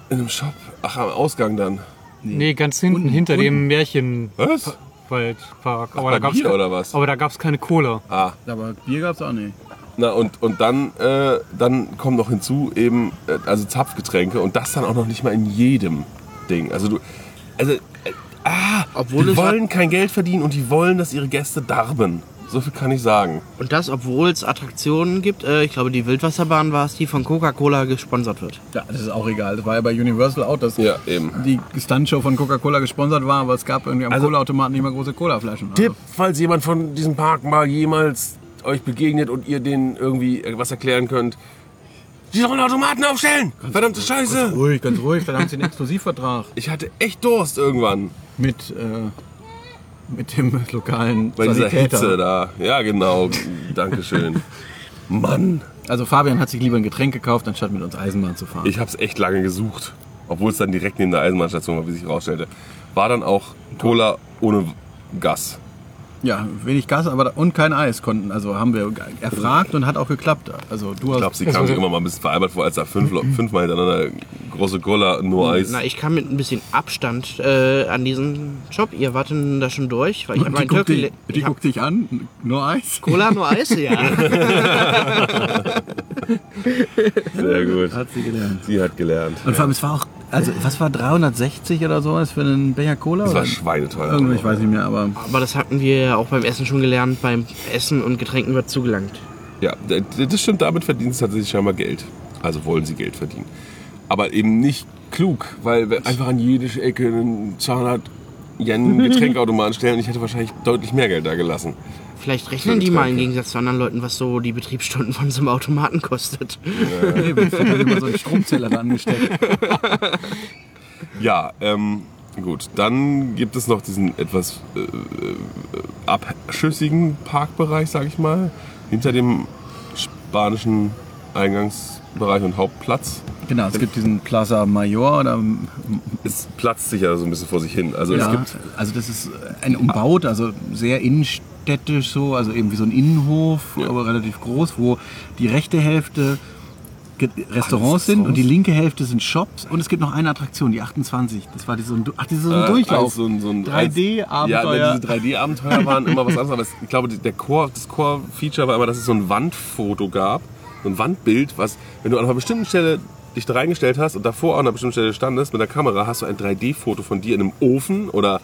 Speaker 1: In einem Shop. Ach, am Ausgang dann.
Speaker 2: Nee, ganz hinten,
Speaker 3: Unten,
Speaker 2: hinter
Speaker 3: unten.
Speaker 2: dem Märchenwaldpark.
Speaker 1: Ach,
Speaker 2: Aber, da
Speaker 1: bei
Speaker 2: gab's
Speaker 1: Bier oder was?
Speaker 2: aber da gab es keine Cola.
Speaker 1: Ah,
Speaker 3: Aber Bier gab es auch nicht.
Speaker 1: na und, und dann, äh, dann kommt noch hinzu eben, äh, also Zapfgetränke und das dann auch noch nicht mal in jedem Ding. Also du, also, äh, ah,
Speaker 4: Obwohl
Speaker 1: die wollen kein Geld verdienen und die wollen, dass ihre Gäste darben. So viel kann ich sagen.
Speaker 4: Und das, obwohl es Attraktionen gibt. Äh, ich glaube, die Wildwasserbahn war es, die von Coca-Cola gesponsert wird.
Speaker 3: Ja, das ist auch egal. Das war ja bei Universal auch, dass
Speaker 1: Ja, eben.
Speaker 3: die Stuntshow von Coca-Cola gesponsert war, aber es gab irgendwie am
Speaker 1: Also-
Speaker 3: Cola-Automaten nicht mehr große Colaflaschen. Also,
Speaker 1: Tipp, falls jemand von diesem Park mal jemals euch begegnet und ihr denen irgendwie was erklären könnt. Die sollen Automaten aufstellen! Verdammte Scheiße!
Speaker 3: ruhig, ganz ruhig. Dann haben sie einen Exklusivvertrag
Speaker 1: Ich hatte echt Durst irgendwann.
Speaker 3: mit, äh, mit dem lokalen
Speaker 1: Bei dieser
Speaker 3: Sanitäter.
Speaker 1: Hitze da. Ja, genau. Dankeschön. Mann,
Speaker 3: Also Fabian hat sich lieber ein Getränk gekauft, anstatt mit uns Eisenbahn zu fahren.
Speaker 1: ich hab's echt lange gesucht. Obwohl es dann direkt neben der Eisenbahnstation war, wie sich rausstellte. War dann auch Cola ohne Gas.
Speaker 3: Ja, wenig Gas, aber und kein Eis konnten. Also haben wir erfragt und hat auch geklappt. Also du
Speaker 1: Ich
Speaker 3: hast
Speaker 1: glaube, sie kam sich immer mal ein bisschen veralbert vor, als da fünf, fünfmal hintereinander große Cola, nur Eis.
Speaker 4: Na, ich kam mit ein bisschen Abstand äh, an diesen Shop. Ihr wart denn da schon durch? Weil ich
Speaker 3: die,
Speaker 4: meinen
Speaker 3: guckt
Speaker 4: Turkey...
Speaker 3: dich, die
Speaker 4: ich
Speaker 3: guckt dich an, nur Eis.
Speaker 4: Cola, nur Eis, ja.
Speaker 1: Sehr gut.
Speaker 3: Hat sie gelernt.
Speaker 1: Sie hat gelernt.
Speaker 3: Und vor allem, es war auch, also was war 360 oder so für einen Becher Cola?
Speaker 1: Das war
Speaker 3: oder?
Speaker 1: schweineteuer.
Speaker 3: Irgendwie, ich weiß nicht mehr, aber
Speaker 4: Aber das hatten wir ja auch beim Essen schon gelernt. Beim Essen und Getränken wird zugelangt.
Speaker 1: Ja, das stimmt, damit verdienen sie tatsächlich scheinbar Geld. Also wollen sie Geld verdienen. Aber eben nicht klug, weil wir einfach an jede Ecke einen 200 Yen Getränkautomaten stellen. Ich hätte wahrscheinlich deutlich mehr Geld da gelassen.
Speaker 4: Vielleicht rechnen die mal im. Gegensatz zu anderen Leuten, was so die Betriebsstunden von so einem Automaten kostet.
Speaker 3: haben immer so einen Stromzähler da angesteckt.
Speaker 1: Ja, ähm, gut. Dann gibt es noch diesen etwas äh, äh, abschüssigen Parkbereich, sag ich mal. Hinter dem spanischen Eingangsbereich und Hauptplatz.
Speaker 3: Genau, es gibt diesen Plaza Mayor oder
Speaker 1: Es platzt sich ja so ein bisschen vor sich hin. Also es
Speaker 3: ja,
Speaker 1: gibt
Speaker 3: also das ist ein umbaut, also sehr innenstädtisch so, also eben wie so ein Innenhof,
Speaker 1: Ja.
Speaker 3: aber relativ groß, wo die rechte Hälfte Restaurants sind und die linke Hälfte sind Shops und es gibt noch eine Attraktion, die 28. Das war diese, ach, diese so ein
Speaker 1: Äh,
Speaker 3: Durchlauf.
Speaker 1: So ein, so ein,
Speaker 3: 3D-Abenteuer.
Speaker 1: Ja, diese 3D-Abenteuer waren immer was anderes. Aber ich glaube, die- der Core, das Core-Feature war immer, dass es so ein Wandfoto gab. So ein Wandbild, was, wenn du an einer bestimmten Stelle dich da reingestellt hast und davor an einer bestimmten Stelle standest mit der Kamera, hast du ein 3D-Foto von dir in einem Ofen oder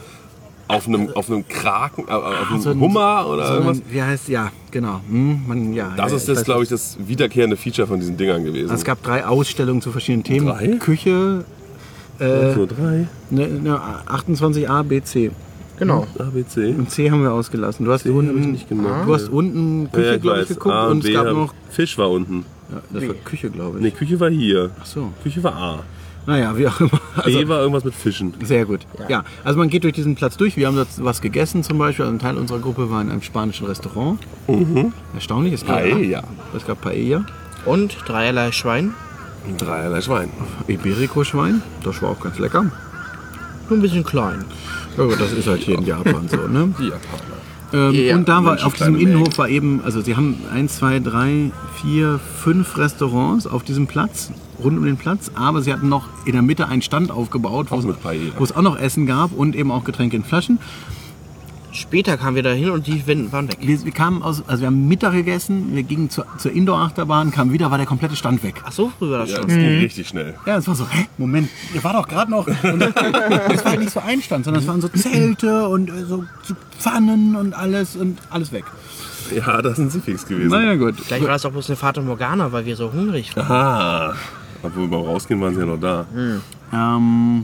Speaker 1: auf einem, auf einem Kraken, äh, auf einem
Speaker 3: so ein-
Speaker 1: Hummer oder
Speaker 3: so
Speaker 1: irgendwas.
Speaker 3: ein, wie heißt, ja, genau. Hm, man, ja,
Speaker 1: Das ist jetzt, glaube ich, das wiederkehrende Feature von diesen Dingern gewesen.
Speaker 3: Es gab drei Ausstellungen zu verschiedenen Themen.
Speaker 1: Drei?
Speaker 3: Küche,
Speaker 1: nur drei.
Speaker 3: ne, ne, 28a, B, C.
Speaker 4: Genau.
Speaker 1: A, B, C.
Speaker 3: Und C haben wir ausgelassen. Du hast
Speaker 1: C
Speaker 3: unten,
Speaker 1: nicht genommen.
Speaker 3: du hast unten Küche,
Speaker 1: Ja,
Speaker 3: glaube ich, geguckt
Speaker 1: A,
Speaker 3: und
Speaker 1: B
Speaker 3: es gab noch.
Speaker 1: Fisch war unten.
Speaker 3: Ja, das war Küche, glaube ich.
Speaker 1: Nee, Küche war hier.
Speaker 3: Ach so.
Speaker 1: Küche war A.
Speaker 3: Naja, wie auch immer. Also,
Speaker 1: B war irgendwas mit Fischen.
Speaker 3: sehr gut. Ja. also man geht durch diesen Platz durch. Wir haben dort was gegessen zum Beispiel. Also ein Teil unserer Gruppe war in einem spanischen Restaurant. Erstaunlich. Es gab,
Speaker 1: Paella.
Speaker 3: Es gab Paella.
Speaker 4: Und dreierlei Schwein.
Speaker 1: Dreierlei Schwein.
Speaker 3: Iberico-Schwein. Das war auch ganz lecker.
Speaker 4: Nur ein bisschen klein.
Speaker 3: Ja, gut, das ist halt hier in Japan so, ne?
Speaker 1: Die Japaner.
Speaker 3: Ähm,
Speaker 4: Ja,
Speaker 3: und da war auf diesem Innenhof war eben, also sie haben eins, zwei, drei, vier, fünf Restaurants auf diesem Platz, rund um den Platz, aber sie hatten noch in der Mitte einen Stand aufgebaut, wo es auch noch Essen gab und eben auch Getränke in Flaschen.
Speaker 4: Später kamen wir da hin und die Wände waren weg.
Speaker 3: Wir, wir kamen aus, also wir haben Mittag gegessen, wir gingen zur, zur Indoor-Achterbahn, kamen wieder, war der komplette Stand weg.
Speaker 4: Ach so, früh war das
Speaker 1: Ja,
Speaker 4: schon.
Speaker 1: das ging richtig schnell.
Speaker 3: Ja, es war so, hä, Moment, ihr war doch gerade noch. Das war nicht so ein Stand, sondern es waren so Zelte und äh, so, so Pfannen und alles und alles weg.
Speaker 1: Ja, das sind sie fix gewesen.
Speaker 3: Naja, gut.
Speaker 4: Vielleicht war das auch bloß eine Fata Morgana, weil wir so hungrig waren.
Speaker 1: Aha. Obwohl beim Rausgehen waren sie ja noch da.
Speaker 3: Ähm,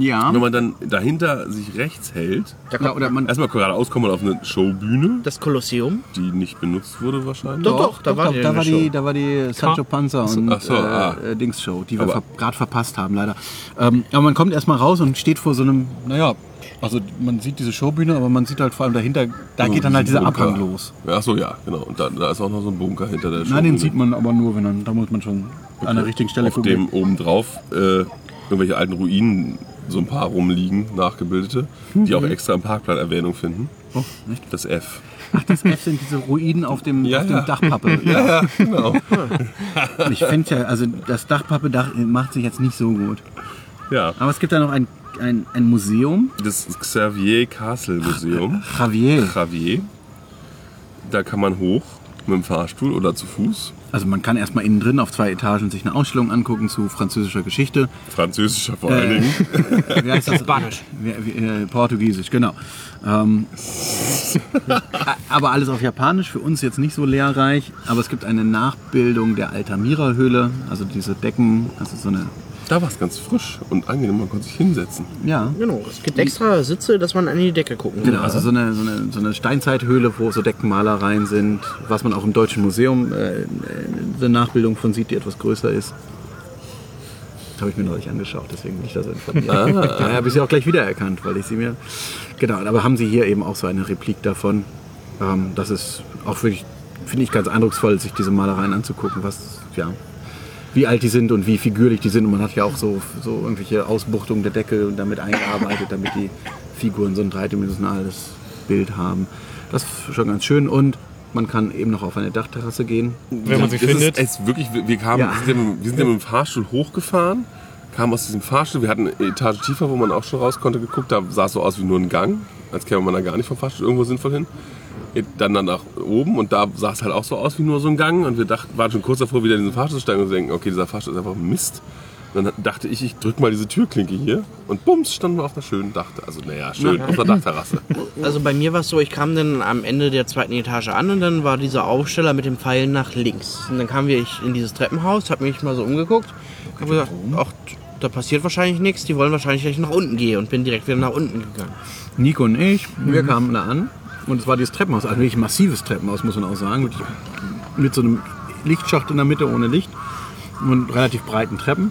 Speaker 3: Ja.
Speaker 1: Wenn man dann dahinter sich rechts hält,
Speaker 3: ja oder man,
Speaker 1: erstmal geradeaus kommt man auf eine Showbühne,
Speaker 4: Das Kolosseum.
Speaker 1: die nicht benutzt wurde wahrscheinlich.
Speaker 4: Doch, doch, da war die
Speaker 3: da, war
Speaker 4: der
Speaker 3: die, da war die Sancho Panza und
Speaker 1: so, ah.
Speaker 3: äh, äh, Dings Show, die wir ver gerade verpasst haben, leider. Ähm, aber man kommt erstmal raus und steht vor so einem, naja, also man sieht diese Showbühne, aber man sieht halt vor allem dahinter, da
Speaker 1: So
Speaker 3: geht dann halt dieser
Speaker 1: Bunker.
Speaker 3: Abhang los.
Speaker 1: Ja, ach so, ja, genau. Und da, da ist auch noch so ein Bunker hinter der
Speaker 3: Nein, den
Speaker 1: Showbühne.
Speaker 3: sieht man aber nur, wenn dann, da muss man schon an der richtigen Stelle
Speaker 1: Auf
Speaker 3: gucken.
Speaker 1: dem obendrauf äh, irgendwelche alten Ruinen so ein paar rumliegen, nachgebildete, die auch extra im Parkplan Erwähnung finden.
Speaker 3: Oh, nicht?
Speaker 1: Das F.
Speaker 3: Ach, das F sind diese Ruinen auf dem,
Speaker 1: Ja,
Speaker 3: auf dem
Speaker 1: ja.
Speaker 3: Dachpappe.
Speaker 1: Ja, genau.
Speaker 3: Ich finde ja, also das Dachpappe-Dach macht sich jetzt nicht so gut.
Speaker 1: Ja,
Speaker 3: Aber es gibt da noch ein, ein, ein Museum,
Speaker 1: das Xavier Castle Museum.
Speaker 3: Javier.
Speaker 1: Xavier. Da kann man hoch mit dem Fahrstuhl oder zu Fuß.
Speaker 3: Also man kann erstmal innen drin auf zwei Etagen sich eine Ausstellung angucken zu französischer Geschichte.
Speaker 1: Französischer vor allen Dingen.
Speaker 3: Wie heißt das?
Speaker 4: Spanisch.
Speaker 3: Äh, Portugiesisch, genau. Ähm, aber alles auf Japanisch, für uns jetzt nicht so lehrreich. Aber es gibt eine Nachbildung der Altamira-Höhle, also diese Decken, also so eine,
Speaker 1: Da war es ganz frisch und angenehm, man konnte sich hinsetzen.
Speaker 3: ja,
Speaker 4: Genau, es gibt extra Sitze, dass man an die Decke gucken kann.
Speaker 3: Genau, also so eine, so eine, so eine Steinzeithöhle, wo so Deckenmalereien sind, was man auch im Deutschen Museum äh, eine Nachbildung von sieht, die etwas größer ist. Das habe ich mir neulich angeschaut, deswegen bin ich da so informiert. Daher habe ich sie auch gleich wiedererkannt, weil ich sie mir. Genau, aber haben sie hier eben auch so eine Replik davon. Ähm, das ist auch wirklich, finde ich, ganz eindrucksvoll, sich diese Malereien anzugucken, was, ja, wie alt die sind und wie figürlich die sind. Und man hat ja auch so, so irgendwelche Ausbuchtungen der Decke damit eingearbeitet, damit die Figuren so ein dreidimensionales Bild haben. Das ist schon ganz schön und man kann eben noch auf eine Dachterrasse gehen.
Speaker 2: Wenn man sie findet.
Speaker 1: Ist, es wirklich, wir, wir, kamen,
Speaker 3: Ja.
Speaker 1: wir, sind ja, wir sind ja mit dem Fahrstuhl hochgefahren, kamen aus diesem Fahrstuhl, wir hatten eine Etage tiefer, wo man auch schon raus konnte, geguckt, da sah es so aus wie nur ein Gang, als käme man da gar nicht vom Fahrstuhl irgendwo sinnvoll hin. Dann dann nach oben und da sah es halt auch so aus wie nur so ein Gang und wir dachten, waren schon kurz davor, wieder in diesen Fahrstuhl zu steigen und zu denken, okay, dieser Fahrstuhl ist einfach Mist. Und dann dachte ich, ich drück mal diese Türklinke hier und bums, standen wir auf einer schönen Dach, also naja, schön, auf einer Dachterrasse.
Speaker 4: Also bei mir war es so, ich kam dann am Ende der zweiten Etage an und dann war dieser Aufsteller mit dem Pfeil nach links. Und dann kamen wir ich in dieses Treppenhaus, habe mich mal so umgeguckt, habe gesagt, ach, da passiert wahrscheinlich nichts, die wollen wahrscheinlich gleich nach unten gehen und bin direkt wieder nach unten gegangen.
Speaker 3: Nico und ich, wir kamen da an und es war dieses Treppenhaus, also wirklich ein massives Treppenhaus, muss man auch sagen, mit, mit so einem Lichtschacht in der Mitte ohne Licht und relativ breiten Treppen.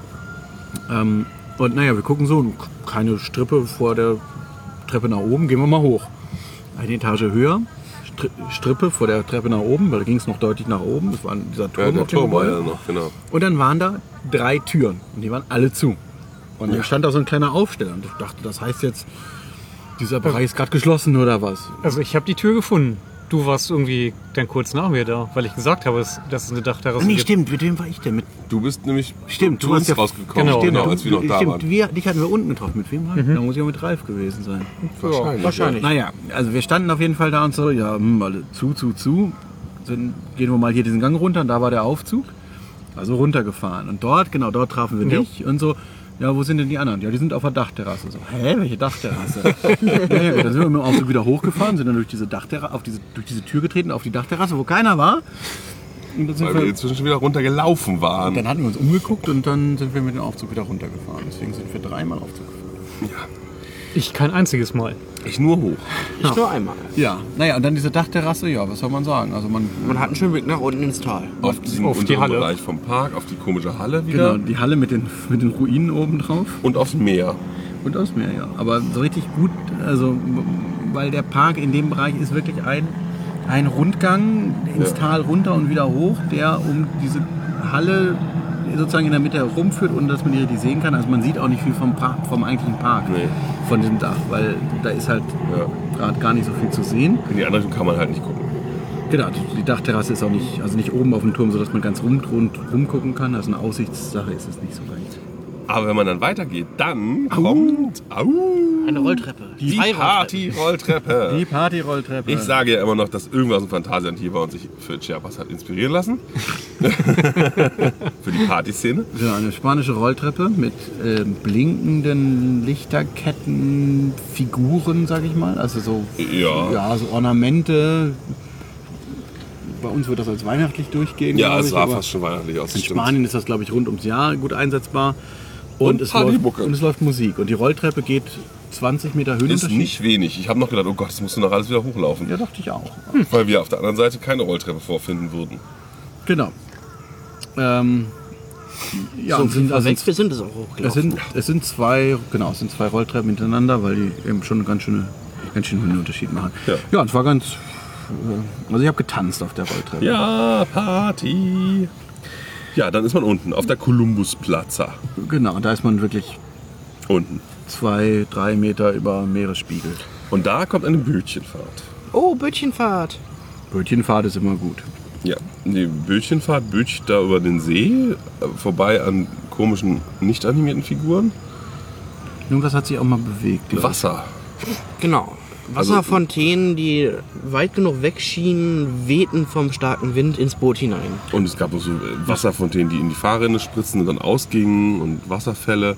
Speaker 3: Ähm, und naja, wir gucken so, keine Strippe vor der Treppe nach oben, gehen wir mal hoch. Eine Etage höher, Stri Strippe vor der Treppe nach oben, weil da ging es noch deutlich nach oben, das war dieser
Speaker 1: Ja,
Speaker 3: Turm
Speaker 1: der
Speaker 3: auf dem
Speaker 1: Turm war
Speaker 3: Gebäude.
Speaker 1: ja noch, genau.
Speaker 3: Und dann waren da drei Türen und die waren alle zu. Und dann stand da so ein kleiner Aufsteller und ich dachte, das heißt jetzt, dieser Bereich ist gerade geschlossen oder was?
Speaker 2: Also ich habe die Tür gefunden. Du warst irgendwie dann kurz nach mir da, weil ich gesagt habe, dass es eine Dachterrasse
Speaker 3: Nee,
Speaker 2: gibt.
Speaker 3: stimmt, mit wem war ich denn? Mit,
Speaker 1: Du bist nämlich
Speaker 3: Stimmt,
Speaker 1: zu
Speaker 3: du hast
Speaker 1: uns
Speaker 3: ja-
Speaker 1: rausgekommen,
Speaker 2: genau,
Speaker 1: genau,
Speaker 2: du-
Speaker 1: als wir noch da
Speaker 3: stimmt,
Speaker 1: waren.
Speaker 3: wir, dich hatten wir unten getroffen. Mit wem war ich? Da muss ich auch mit Ralf gewesen sein.
Speaker 1: Wahrscheinlich.
Speaker 4: Wahrscheinlich.
Speaker 3: Naja, also wir standen auf jeden Fall da und so, ja, hm, alle zu, zu, zu. Dann gehen wir mal hier diesen Gang runter und da war der Aufzug. Also runtergefahren. Und dort, genau, dort trafen wir
Speaker 2: Ja.
Speaker 3: dich und so. Ja, wo sind denn die anderen? Ja, die sind auf der Dachterrasse. So, hä, welche Dachterrasse? ja, ja, dann sind wir mit dem Aufzug wieder hochgefahren, sind dann durch diese Dachterrasse, auf diese, durch diese Tür getreten, auf die Dachterrasse, wo keiner war. Und dann, sind
Speaker 1: Weil wir inzwischen schon wieder runtergelaufen waren.
Speaker 3: dann hatten wir uns umgeguckt und dann sind wir mit dem Aufzug wieder runtergefahren. Deswegen sind wir dreimal Aufzug gefahren.
Speaker 2: Ich kein einziges Mal.
Speaker 1: Ich nur hoch.
Speaker 4: Ich nur einmal.
Speaker 3: Ja, naja, und dann diese Dachterrasse, ja, was soll man sagen? Also man,
Speaker 4: Man hat einen schönen Blick nach unten ins Tal.
Speaker 1: Auf diesen
Speaker 2: auf die Halle.
Speaker 1: Bereich vom Park, auf die komische Halle wieder
Speaker 3: genau, die Halle mit den, mit den Ruinen oben drauf.
Speaker 1: und aufs Meer.
Speaker 3: Und aus Meer, ja. Aber so richtig gut, also weil der Park in dem Bereich ist wirklich ein, ein Rundgang ins
Speaker 1: Ja.
Speaker 3: Tal runter und wieder hoch, der um diese Halle sozusagen in der Mitte herumführt und dass man die richtig sehen kann. Also man sieht auch nicht viel vom, Park, vom eigentlichen Park,
Speaker 1: Nee.
Speaker 3: von diesem Dach, weil da ist halt
Speaker 1: Ja.
Speaker 3: gerade gar nicht so viel zu sehen.
Speaker 1: In die anderen kann man halt nicht gucken.
Speaker 3: Genau, die Dachterrasse ist auch nicht, also nicht oben auf dem Turm, sodass man ganz rum, rund rumgucken kann. Also eine Aussichtssache ist es nicht so leicht.
Speaker 1: Aber wenn man dann weitergeht, dann kommt au,
Speaker 4: Eine Rolltreppe.
Speaker 1: die. Party-Rolltreppe.
Speaker 3: Die Partyrolltreppe.
Speaker 1: Ich sage ja immer noch, dass irgendwas aus dem Phantasialand hier war und sich für Chiapas hat inspirieren lassen. für die Partyszene.
Speaker 3: Ja, eine spanische Rolltreppe mit ähm, blinkenden Lichterketten, Figuren, sag ich mal. Also so,
Speaker 1: Ja.
Speaker 3: ja, so Ornamente. Bei uns wird das als weihnachtlich durchgehen.
Speaker 1: Ja, es sah fast schon weihnachtlich aus.
Speaker 3: In
Speaker 1: stimmt.
Speaker 3: Spanien ist das, glaube ich, rund ums Jahr gut einsetzbar.
Speaker 1: Und
Speaker 3: es
Speaker 1: Partymucke.
Speaker 3: läuft, und es läuft Musik. Und die Rolltreppe geht 20 Meter
Speaker 1: Ist
Speaker 3: Höhenunterschied.
Speaker 1: nicht wenig. Ich habe noch gedacht, oh Gott, das musst du noch alles wieder hochlaufen.
Speaker 3: Ja, dachte ich auch.
Speaker 1: Weil wir auf der anderen Seite keine Rolltreppe vorfinden würden.
Speaker 3: Genau. Ähm, ja,
Speaker 4: so
Speaker 3: und sind, also
Speaker 4: weg, wir sind es auch
Speaker 3: es,
Speaker 4: hochgelaufen.
Speaker 3: sind, es sind zwei, genau, es sind zwei Rolltreppen hintereinander, weil die eben schon einen ganz schöne, ganz schönen Höhenunterschied machen.
Speaker 1: Ja.
Speaker 3: ja, und es war ganz. äh, Also ich habe getanzt auf der Rolltreppe.
Speaker 1: Ja, Party. Ja, dann ist man unten auf der Columbus Plaza.
Speaker 3: Genau, und da ist man wirklich
Speaker 1: Unten.
Speaker 3: zwei, drei Meter über Meeresspiegel.
Speaker 1: Und da kommt eine Bötchenfahrt.
Speaker 4: Oh, Bötchenfahrt.
Speaker 3: Bötchenfahrt ist immer gut.
Speaker 1: Ja, die Bötchenfahrt bötcht da über den See, vorbei an komischen, nicht animierten Figuren.
Speaker 3: Irgendwas hat sich auch mal bewegt.
Speaker 1: Wasser.
Speaker 4: Genau.
Speaker 1: Also-
Speaker 4: Wasserfontänen, die weit genug wegschienen, wehten vom starken Wind ins Boot hinein.
Speaker 1: Und es gab noch so Wasserfontänen, die in die Fahrrinne spritzen und dann ausgingen und Wasserfälle.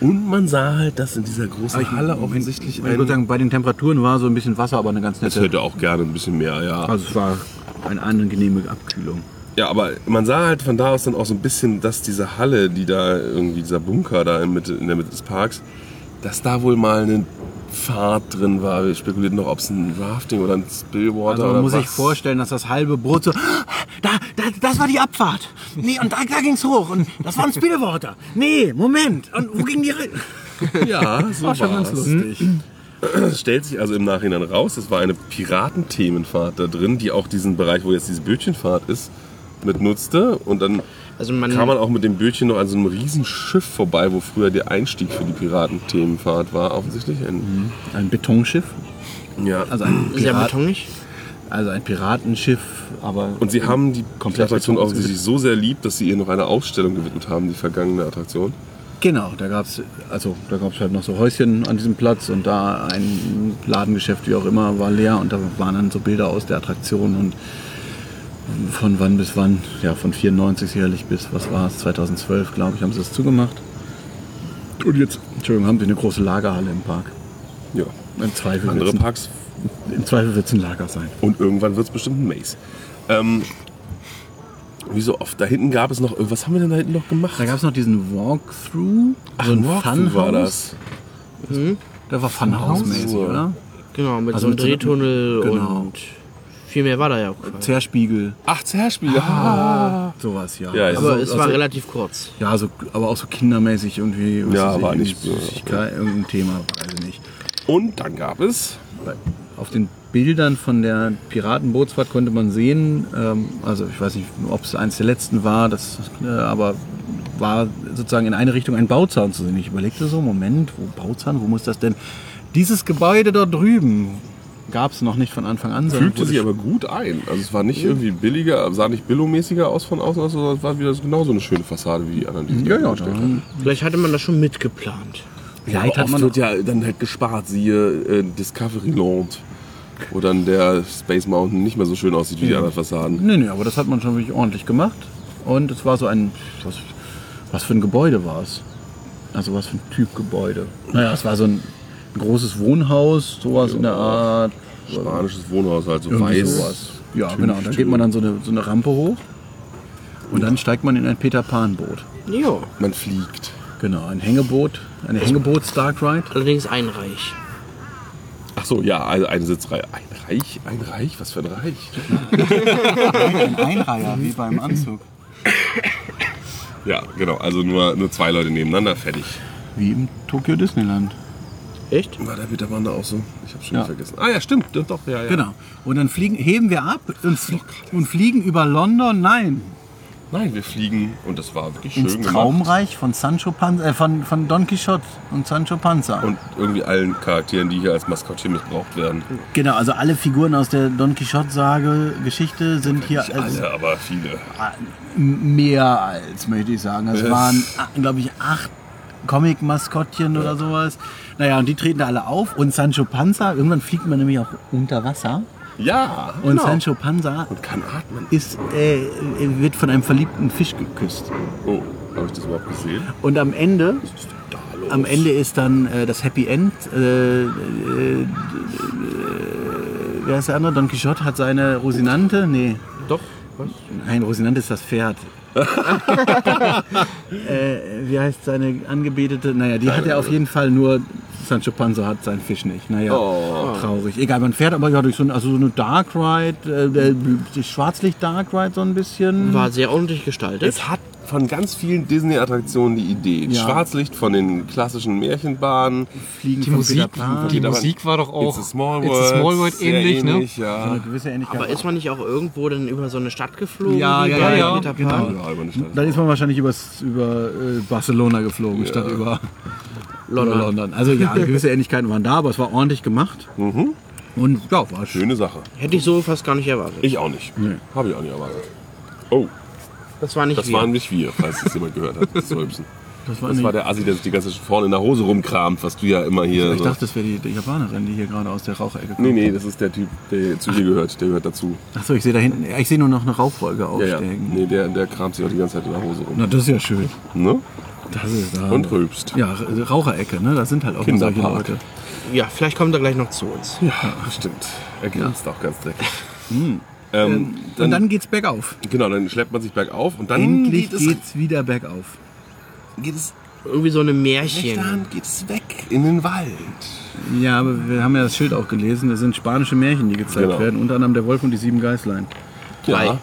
Speaker 1: Und man sah halt, dass in dieser großen
Speaker 3: ich,
Speaker 1: Halle offensichtlich
Speaker 3: ich würde
Speaker 1: ein...
Speaker 3: sagen, bei den Temperaturen war so ein bisschen Wasser, aber eine ganz
Speaker 1: Es
Speaker 3: nette.
Speaker 1: hätte auch gerne ein bisschen mehr, ja.
Speaker 3: Also es war eine angenehme Abkühlung.
Speaker 1: Ja, aber man sah halt von da aus dann auch so ein bisschen, dass diese Halle, die da irgendwie, dieser Bunker da in, Mitte, in der Mitte des Parks, dass da wohl mal eine Fahrt drin war. Wir spekulierten noch, ob es ein Rafting oder ein Spillwater
Speaker 3: Also
Speaker 1: oder
Speaker 3: man muss
Speaker 1: was.
Speaker 3: sich vorstellen, dass das halbe Boot so, da, da, das war die Abfahrt. Nee, und da, da ging's hoch und das war ein Spillwater. Nee, Moment. Und wo ging die rein?
Speaker 1: Ja, so
Speaker 3: War schon
Speaker 1: war's.
Speaker 3: ganz lustig.
Speaker 1: Es stellt sich also im Nachhinein raus, es war eine Piratenthemenfahrt da drin, die auch diesen Bereich, wo jetzt diese Bötchenfahrt ist, mit nutzte. Und dann
Speaker 4: Also man,
Speaker 1: kam man auch mit dem Bötchen noch an so einem riesen Schiff vorbei, wo früher der Einstieg für die Piratenthemenfahrt war, offensichtlich. Ein,
Speaker 3: Ein Betonschiff.
Speaker 1: ja.
Speaker 3: Also ein,
Speaker 4: sehr
Speaker 3: Pirat,
Speaker 4: betonig.
Speaker 3: also ein Piratenschiff, aber.
Speaker 1: Und sie haben die Attraktion offensichtlich so sehr lieb, dass sie ihr noch eine Ausstellung gewidmet haben, die vergangene Attraktion.
Speaker 3: Genau, da gab's also da gab's halt noch so Häuschen an diesem Platz und da ein Ladengeschäft, wie auch immer, war leer und da waren dann so Bilder aus der Attraktion und von wann bis wann, ja von 94 sicherlich bis, was war es, 2012 glaube ich, haben sie das zugemacht. Und jetzt, Entschuldigung, haben sie eine große Lagerhalle im Park.
Speaker 1: Ja.
Speaker 3: Im Zweifel
Speaker 1: Andere
Speaker 3: wird's ein-
Speaker 1: Parks
Speaker 3: Im Zweifel wird es ein Lager sein.
Speaker 1: und irgendwann wird es bestimmt ein Maze. Ähm, wie so oft. Da hinten gab es noch, was haben wir denn da hinten noch gemacht?
Speaker 3: Da gab es noch diesen Walkthrough, so ein
Speaker 1: Walkthrough war
Speaker 3: Funhouse.
Speaker 1: das.
Speaker 3: Der war Funhouse-mäßig,
Speaker 1: Funhouse?
Speaker 3: oder?
Speaker 4: Genau, mit
Speaker 3: Also
Speaker 4: so einem
Speaker 3: mit so einem-
Speaker 4: Drehtunnel
Speaker 3: genau.
Speaker 4: und viel mehr war da ja auch. gar nicht.
Speaker 3: Zerspiegel,
Speaker 1: Ach, Zerspiel. Ah.
Speaker 3: sowas, ja.
Speaker 1: Ja, ja.
Speaker 4: Aber
Speaker 3: Also-
Speaker 4: es war
Speaker 3: also-
Speaker 4: relativ kurz.
Speaker 3: Ja, so, aber auch so kindermäßig irgendwie.
Speaker 1: Ja, war nicht-
Speaker 3: Süßigkeit, irgendein Thema, weiß ich nicht.
Speaker 1: Und dann gab es
Speaker 3: Auf den Bildern von der Piratenbootsfahrt konnte man sehen, ähm, also ich weiß nicht, ob es eins der letzten war, das, äh, aber war sozusagen in eine Richtung ein Bauzaun zu sehen. Ich überlegte so, Moment, wo Bauzaun, wo muss das denn? Dieses Gebäude dort drüben gab es noch nicht von Anfang an. wurde
Speaker 1: sich aber gut ein. Also es war nicht irgendwie billiger, sah nicht billomäßiger aus von außen, sondern es war wieder genauso eine schöne Fassade wie die anderen, die sie
Speaker 3: Ja, ja.
Speaker 4: Vielleicht hatte man das schon mitgeplant.
Speaker 1: Ja,
Speaker 3: Vielleicht
Speaker 1: aber
Speaker 3: hat man
Speaker 1: oft wird ja dann halt gespart, siehe äh, Discovery Land, wo dann der Space Mountain nicht mehr so schön aussieht wie die anderen Fassaden.
Speaker 3: Nee, nee, aber das hat man schon wirklich ordentlich gemacht. Und es war so ein. Was, was für ein Gebäude war es? Also, was für ein Typ Gebäude? Naja, es war so ein, ein großes Wohnhaus, sowas in der Art.
Speaker 1: Spanisches Wohnhaus, halt so
Speaker 3: Irgendwie
Speaker 1: weiß.
Speaker 3: sowas. Ja, genau. Dann geht man dann so eine, so eine Rampe hoch. Und dann steigt man in ein Peter Pan-Boot.
Speaker 4: Jo,
Speaker 1: Man fliegt.
Speaker 3: Genau, ein Hängeboot. Eine Hängeboot-Dark Ride.
Speaker 4: allerdings einreich.
Speaker 1: Ach so, ja, also eine Sitzreihe. Ein Reich? Ein Reich? Was für ein Reich?
Speaker 3: Ein Einreiher, wie beim Anzug.
Speaker 1: Ja, genau. Also nur, nur zwei Leute nebeneinander, fertig.
Speaker 3: Wie im Tokyo Disneyland.
Speaker 4: Echt?
Speaker 1: War der Peter auch so? Ich hab's schon
Speaker 3: Ja.
Speaker 1: vergessen. Ah ja, stimmt. Doch, ja, ja.
Speaker 3: Genau. Und dann fliegen, heben wir ab und, fl und fliegen über London. Nein,
Speaker 1: Nein, wir fliegen und das war wirklich schön
Speaker 3: ins
Speaker 1: gemacht.
Speaker 3: Traumreich von Sancho Panza, äh, von, von Don Quixote und Sancho Panza.
Speaker 1: Und irgendwie allen Charakteren, die hier als Maskottchen missbraucht werden.
Speaker 3: genau, also alle Figuren aus der Don Quixote-Sage, Geschichte sind hier
Speaker 1: Nicht
Speaker 3: als,
Speaker 1: alle, aber viele.
Speaker 3: mehr als, möchte ich sagen. Es
Speaker 1: Es-
Speaker 3: waren, glaube ich, acht Comic-Maskottchen oder sowas. Naja, und die treten da alle auf. Und Sancho Panza, irgendwann fliegt man nämlich auch unter Wasser.
Speaker 1: Ja,
Speaker 3: Und
Speaker 1: genau.
Speaker 3: Sancho Panza
Speaker 1: Und kann atmen.
Speaker 3: ist, äh, wird von einem verliebten Fisch geküsst.
Speaker 1: Oh, habe ich das überhaupt gesehen?
Speaker 3: Und am Ende,
Speaker 1: Was da los?
Speaker 3: am Ende ist dann äh, das Happy End. Äh, äh, äh, wer ist der andere? Don Quixote hat seine Rosinante. Nee.
Speaker 4: Doch.
Speaker 3: Nein, Rosinante ist das Pferd. Äh, wie heißt seine Angebetete? Naja, die hat ja auf jeden Fall nur. Sancho Panza hat seinen Fisch nicht. Naja,
Speaker 1: Oh.
Speaker 3: traurig. Egal, man fährt aber ja durch so, ein, also so eine Dark Ride, äh, die Schwarzlicht Dark Ride so ein bisschen.
Speaker 4: War sehr ordentlich gestaltet.
Speaker 1: Es hat von ganz vielen Disney-Attraktionen die Idee.
Speaker 3: Ja.
Speaker 1: Schwarzlicht von den klassischen Märchenbahnen.
Speaker 3: Fliegen
Speaker 2: Die Musik, die. Musik war doch auch
Speaker 1: It's a Small
Speaker 2: It's
Speaker 1: World.
Speaker 2: a Small World ähnlich, ne?
Speaker 1: ähnlich,
Speaker 3: So
Speaker 1: ja.
Speaker 3: Ähnlichkeit.
Speaker 4: Aber ist man nicht auch irgendwo dann über so eine Stadt geflogen?
Speaker 3: Ja, ja,
Speaker 2: ja,
Speaker 3: genau.
Speaker 1: Ja, Stadt.
Speaker 3: Dann ist man wahrscheinlich übers, über äh, Barcelona geflogen, statt über
Speaker 4: London.
Speaker 3: London. Also ja, gewisse Ähnlichkeiten waren da, aber es war ordentlich gemacht. Und ja, war schön.
Speaker 1: Schöne Sache.
Speaker 4: Hätte ich so fast gar nicht erwartet.
Speaker 1: Ich auch nicht. Habe ich auch nicht erwartet. Oh,
Speaker 4: Das war nicht
Speaker 1: das
Speaker 4: wir.
Speaker 1: waren nicht wir, falls das jemand gehört hat. Das Rülpsen.
Speaker 3: Das war,
Speaker 1: Das
Speaker 3: nicht,
Speaker 1: war der Assi, der sich die ganze Zeit vorne in der Hose rumkramt, was du ja immer hier.
Speaker 3: ich
Speaker 1: so.
Speaker 3: dachte, das wäre die, die Japanerin, die hier gerade aus der Raucherecke kommt.
Speaker 1: Nee, nee, das ist der Typ, der zu dir gehört. Der gehört dazu.
Speaker 3: Achso, ich sehe da hinten, ja, ich sehe nur noch eine Rauchwolke
Speaker 1: Ja, ja.
Speaker 3: aufsteigen.
Speaker 1: Nee, der, der kramt sich auch die ganze Zeit in der Hose rum.
Speaker 3: Na, das ist ja schön.
Speaker 1: Ne?
Speaker 3: Das ist da.
Speaker 1: Und rülpst.
Speaker 3: Ja, Raucherecke, ne? Das sind halt auch solche. Leute.
Speaker 4: Ja, vielleicht kommt er gleich noch zu uns.
Speaker 1: Ja, stimmt. Er grinst auch ganz dreckig. Ähm,
Speaker 3: Und dann geht's bergauf.
Speaker 1: genau, dann schleppt man sich bergauf und dann
Speaker 3: Endlich
Speaker 1: geht es,
Speaker 3: geht's wieder bergauf.
Speaker 1: geht es
Speaker 4: Irgendwie so eine Märchen.
Speaker 1: Hand geht es weg in den Wald.
Speaker 3: Ja, aber wir haben ja das Schild auch gelesen. Das sind spanische Märchen, die gezeigt
Speaker 1: Genau.
Speaker 3: werden. Unter anderem der Wolf und die sieben Geißlein.
Speaker 4: Drei.
Speaker 1: Ja,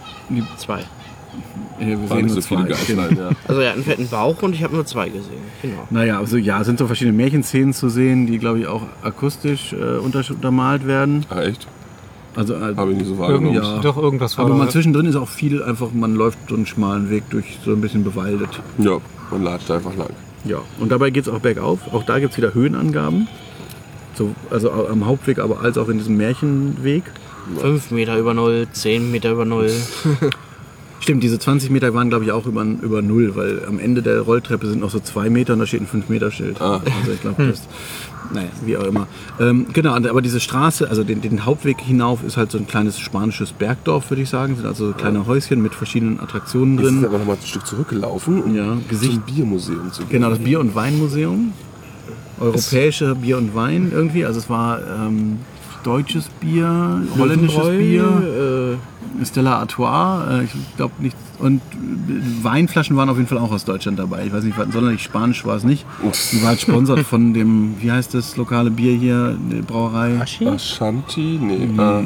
Speaker 4: Zwei.
Speaker 3: Äh, Wir sehen nur
Speaker 1: so viele
Speaker 3: zwei.
Speaker 1: Geißlein, ja.
Speaker 4: Also er hat einen fetten Bauch und ich habe nur zwei gesehen. Genau.
Speaker 3: Naja, also ja, es sind so verschiedene Märchenszenen zu sehen, die, glaube ich, auch akustisch äh, unter- untermalt werden.
Speaker 1: Ach echt?
Speaker 3: Also, äh,
Speaker 1: Habe ich nicht so wahrgenommen.
Speaker 3: Ja.
Speaker 2: Doch, irgendwas war
Speaker 3: aber man zwischendrin ist auch viel einfach, man läuft so einen schmalen Weg durch, so ein bisschen bewaldet.
Speaker 1: Ja, man latscht einfach lang.
Speaker 3: Ja, und dabei geht es auch bergauf. Auch da gibt es wieder Höhenangaben. So, also am Hauptweg, aber als auch in diesem Märchenweg.
Speaker 4: Fünf Meter über Null, zehn Meter über Null.
Speaker 3: Stimmt, diese 20 Meter waren, glaube ich, auch über, über Null, weil am Ende der Rolltreppe sind noch so zwei Meter und da steht ein 5-Meter-Schild.
Speaker 1: Ah.
Speaker 3: Also ich glaube, das. Naja, wie auch immer. Ähm, genau, aber diese Straße, also den, den Hauptweg hinauf, ist halt so ein kleines spanisches Bergdorf, würde ich sagen. Sind also kleine Häuschen mit verschiedenen Attraktionen
Speaker 1: Jetzt ist
Speaker 3: drin.
Speaker 1: aber noch mal ein Stück zurückgelaufen, um
Speaker 3: Ja, Gesicht.
Speaker 1: zum Biermuseum zu gehen.
Speaker 3: Genau, das Bier- und Weinmuseum. Europäische Bier und Wein irgendwie. Also es war ähm, deutsches Bier, holländisches
Speaker 4: Löwenbräu,
Speaker 3: Bier,
Speaker 4: Äh,
Speaker 3: Stella Artois, äh, ich glaube nicht. Und Weinflaschen waren auf jeden Fall auch aus Deutschland dabei. Ich weiß nicht, was- sonderlich spanisch war es nicht. Die war halt sponsert von dem, wie heißt das lokale Bier hier, die Brauerei?
Speaker 1: Ashanti? Nee. Ah.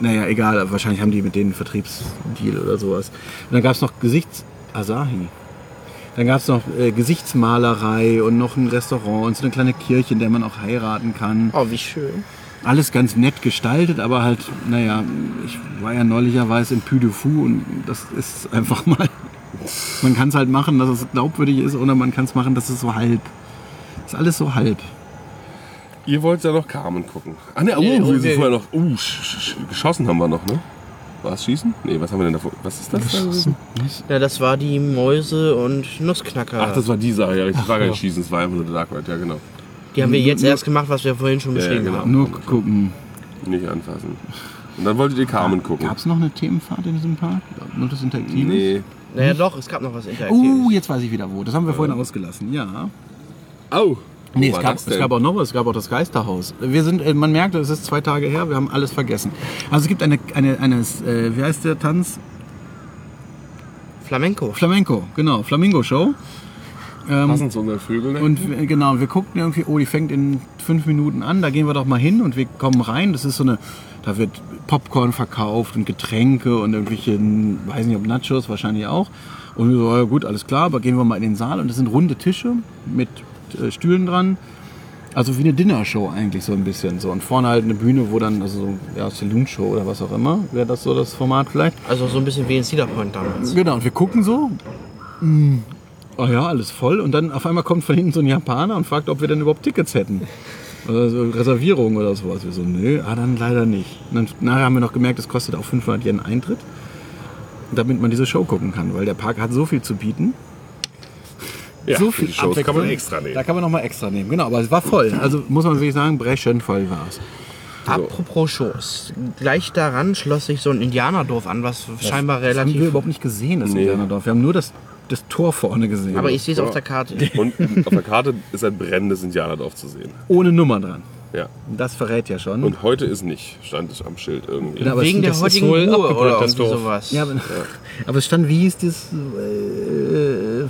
Speaker 3: Naja, egal, wahrscheinlich haben die mit denen einen Vertriebsdeal oder sowas. Und dann gab es noch Gesichts... Asahi. Dann gab es noch äh, Gesichtsmalerei und noch ein Restaurant und so eine kleine Kirche, in der man auch heiraten kann.
Speaker 4: oh, wie schön.
Speaker 3: Alles ganz nett gestaltet, aber halt, naja, ich war ja neulicherweise in Puy de Fou und das ist einfach mal. Man kann es halt machen, dass es glaubwürdig ist, oder man kann es machen, dass es so halb. Ist alles so halb.
Speaker 1: Ihr wollt ja noch Carmen gucken. Ah ne, oh,
Speaker 4: Ja,
Speaker 1: wir sind vorher noch. Uh, sch sch geschossen haben wir noch, ne? War es Schießen? Nee, was haben wir denn davor? Was ist das?
Speaker 4: Ja, das war die Mäuse- und Nussknacker.
Speaker 1: Ach, das war die Sache, ja. Ich war gar nicht schießen, es war einfach nur der Dark Ride, ja genau.
Speaker 4: Die haben wir jetzt erst gemacht, was wir vorhin schon
Speaker 1: Ja, ja,
Speaker 4: beschrieben
Speaker 1: genau.
Speaker 4: haben.
Speaker 3: Nur gucken.
Speaker 1: Nicht anfassen. Und dann wolltet ihr Carmen gucken.
Speaker 3: Gab es noch eine Themenfahrt in diesem Park? Nur das Interaktive?
Speaker 1: Nee.
Speaker 4: Naja, doch, es gab noch was Interaktives.
Speaker 3: Uh, jetzt weiß ich wieder wo. Das haben wir vorhin ausgelassen, ja.
Speaker 1: Au!
Speaker 3: Nee,
Speaker 1: Wo
Speaker 3: es gab, es gab auch noch was, es gab auch das Geisterhaus. Wir sind, äh, man merkt, es ist zwei Tage her, wir haben alles vergessen. Also es gibt eine, eine, eine äh, wie heißt der Tanz?
Speaker 4: Flamenco.
Speaker 3: Flamenco, genau, Flamingo-Show. Ähm,
Speaker 1: Passend zu unseren Vögeln.
Speaker 3: und wir- genau, wir guckten irgendwie, oh, die fängt in fünf Minuten an, da gehen wir doch mal hin und wir kommen rein. Das ist so eine, da wird Popcorn verkauft und Getränke und irgendwelche, weiß nicht ob Nachos, wahrscheinlich auch. Und wir so, ja gut, alles klar, aber gehen wir mal in den Saal und das sind runde Tische mit äh, Stühlen dran. Also wie eine Dinnershow eigentlich so ein bisschen so. Und vorne halt eine Bühne, wo dann, also so, ja, Saloon-Show oder was auch immer, wäre das so das Format vielleicht.
Speaker 4: Also so ein bisschen wie in Cedar Point damals.
Speaker 3: Genau, und wir gucken so. Oh ja, alles voll. Und dann auf einmal kommt von hinten so ein Japaner und fragt, ob wir denn überhaupt Tickets hätten. Oder so Reservierung oder sowas. Wir so, nö, ah, dann leider nicht. Und dann, nachher haben wir noch gemerkt, es kostet auch 500 Yen Eintritt. Damit man diese Show gucken kann, weil der Park hat so viel zu bieten.
Speaker 1: ja,
Speaker 3: so viel
Speaker 1: Shows kann man extra nehmen.
Speaker 3: Da kann man noch mal extra nehmen. Genau, aber es war voll. Also muss man wirklich sagen, brechend voll war es.
Speaker 4: Apropos Shows. Gleich daran schloss sich so ein Indianerdorf an, was scheinbar
Speaker 3: Das haben wir
Speaker 4: relativ...
Speaker 3: überhaupt nicht gesehen, das
Speaker 1: Nee.
Speaker 3: Indianerdorf. Wir haben nur das, das Tor vorne gesehen.
Speaker 4: Aber ich sehe es auf der Karte.
Speaker 1: Und auf der Karte ist ein brennendes Indianerdorf zu sehen.
Speaker 3: Ohne Nummer dran.
Speaker 1: Ja.
Speaker 3: Das verrät ja schon.
Speaker 1: Und heute ist nicht, stand es am Schild irgendwie.
Speaker 3: Aber
Speaker 4: Wegen der heutigen
Speaker 2: abgebrannt,
Speaker 4: oder
Speaker 2: Dorf.
Speaker 4: sowas.
Speaker 3: ja, aber, aber es stand, wie hieß das? Äh,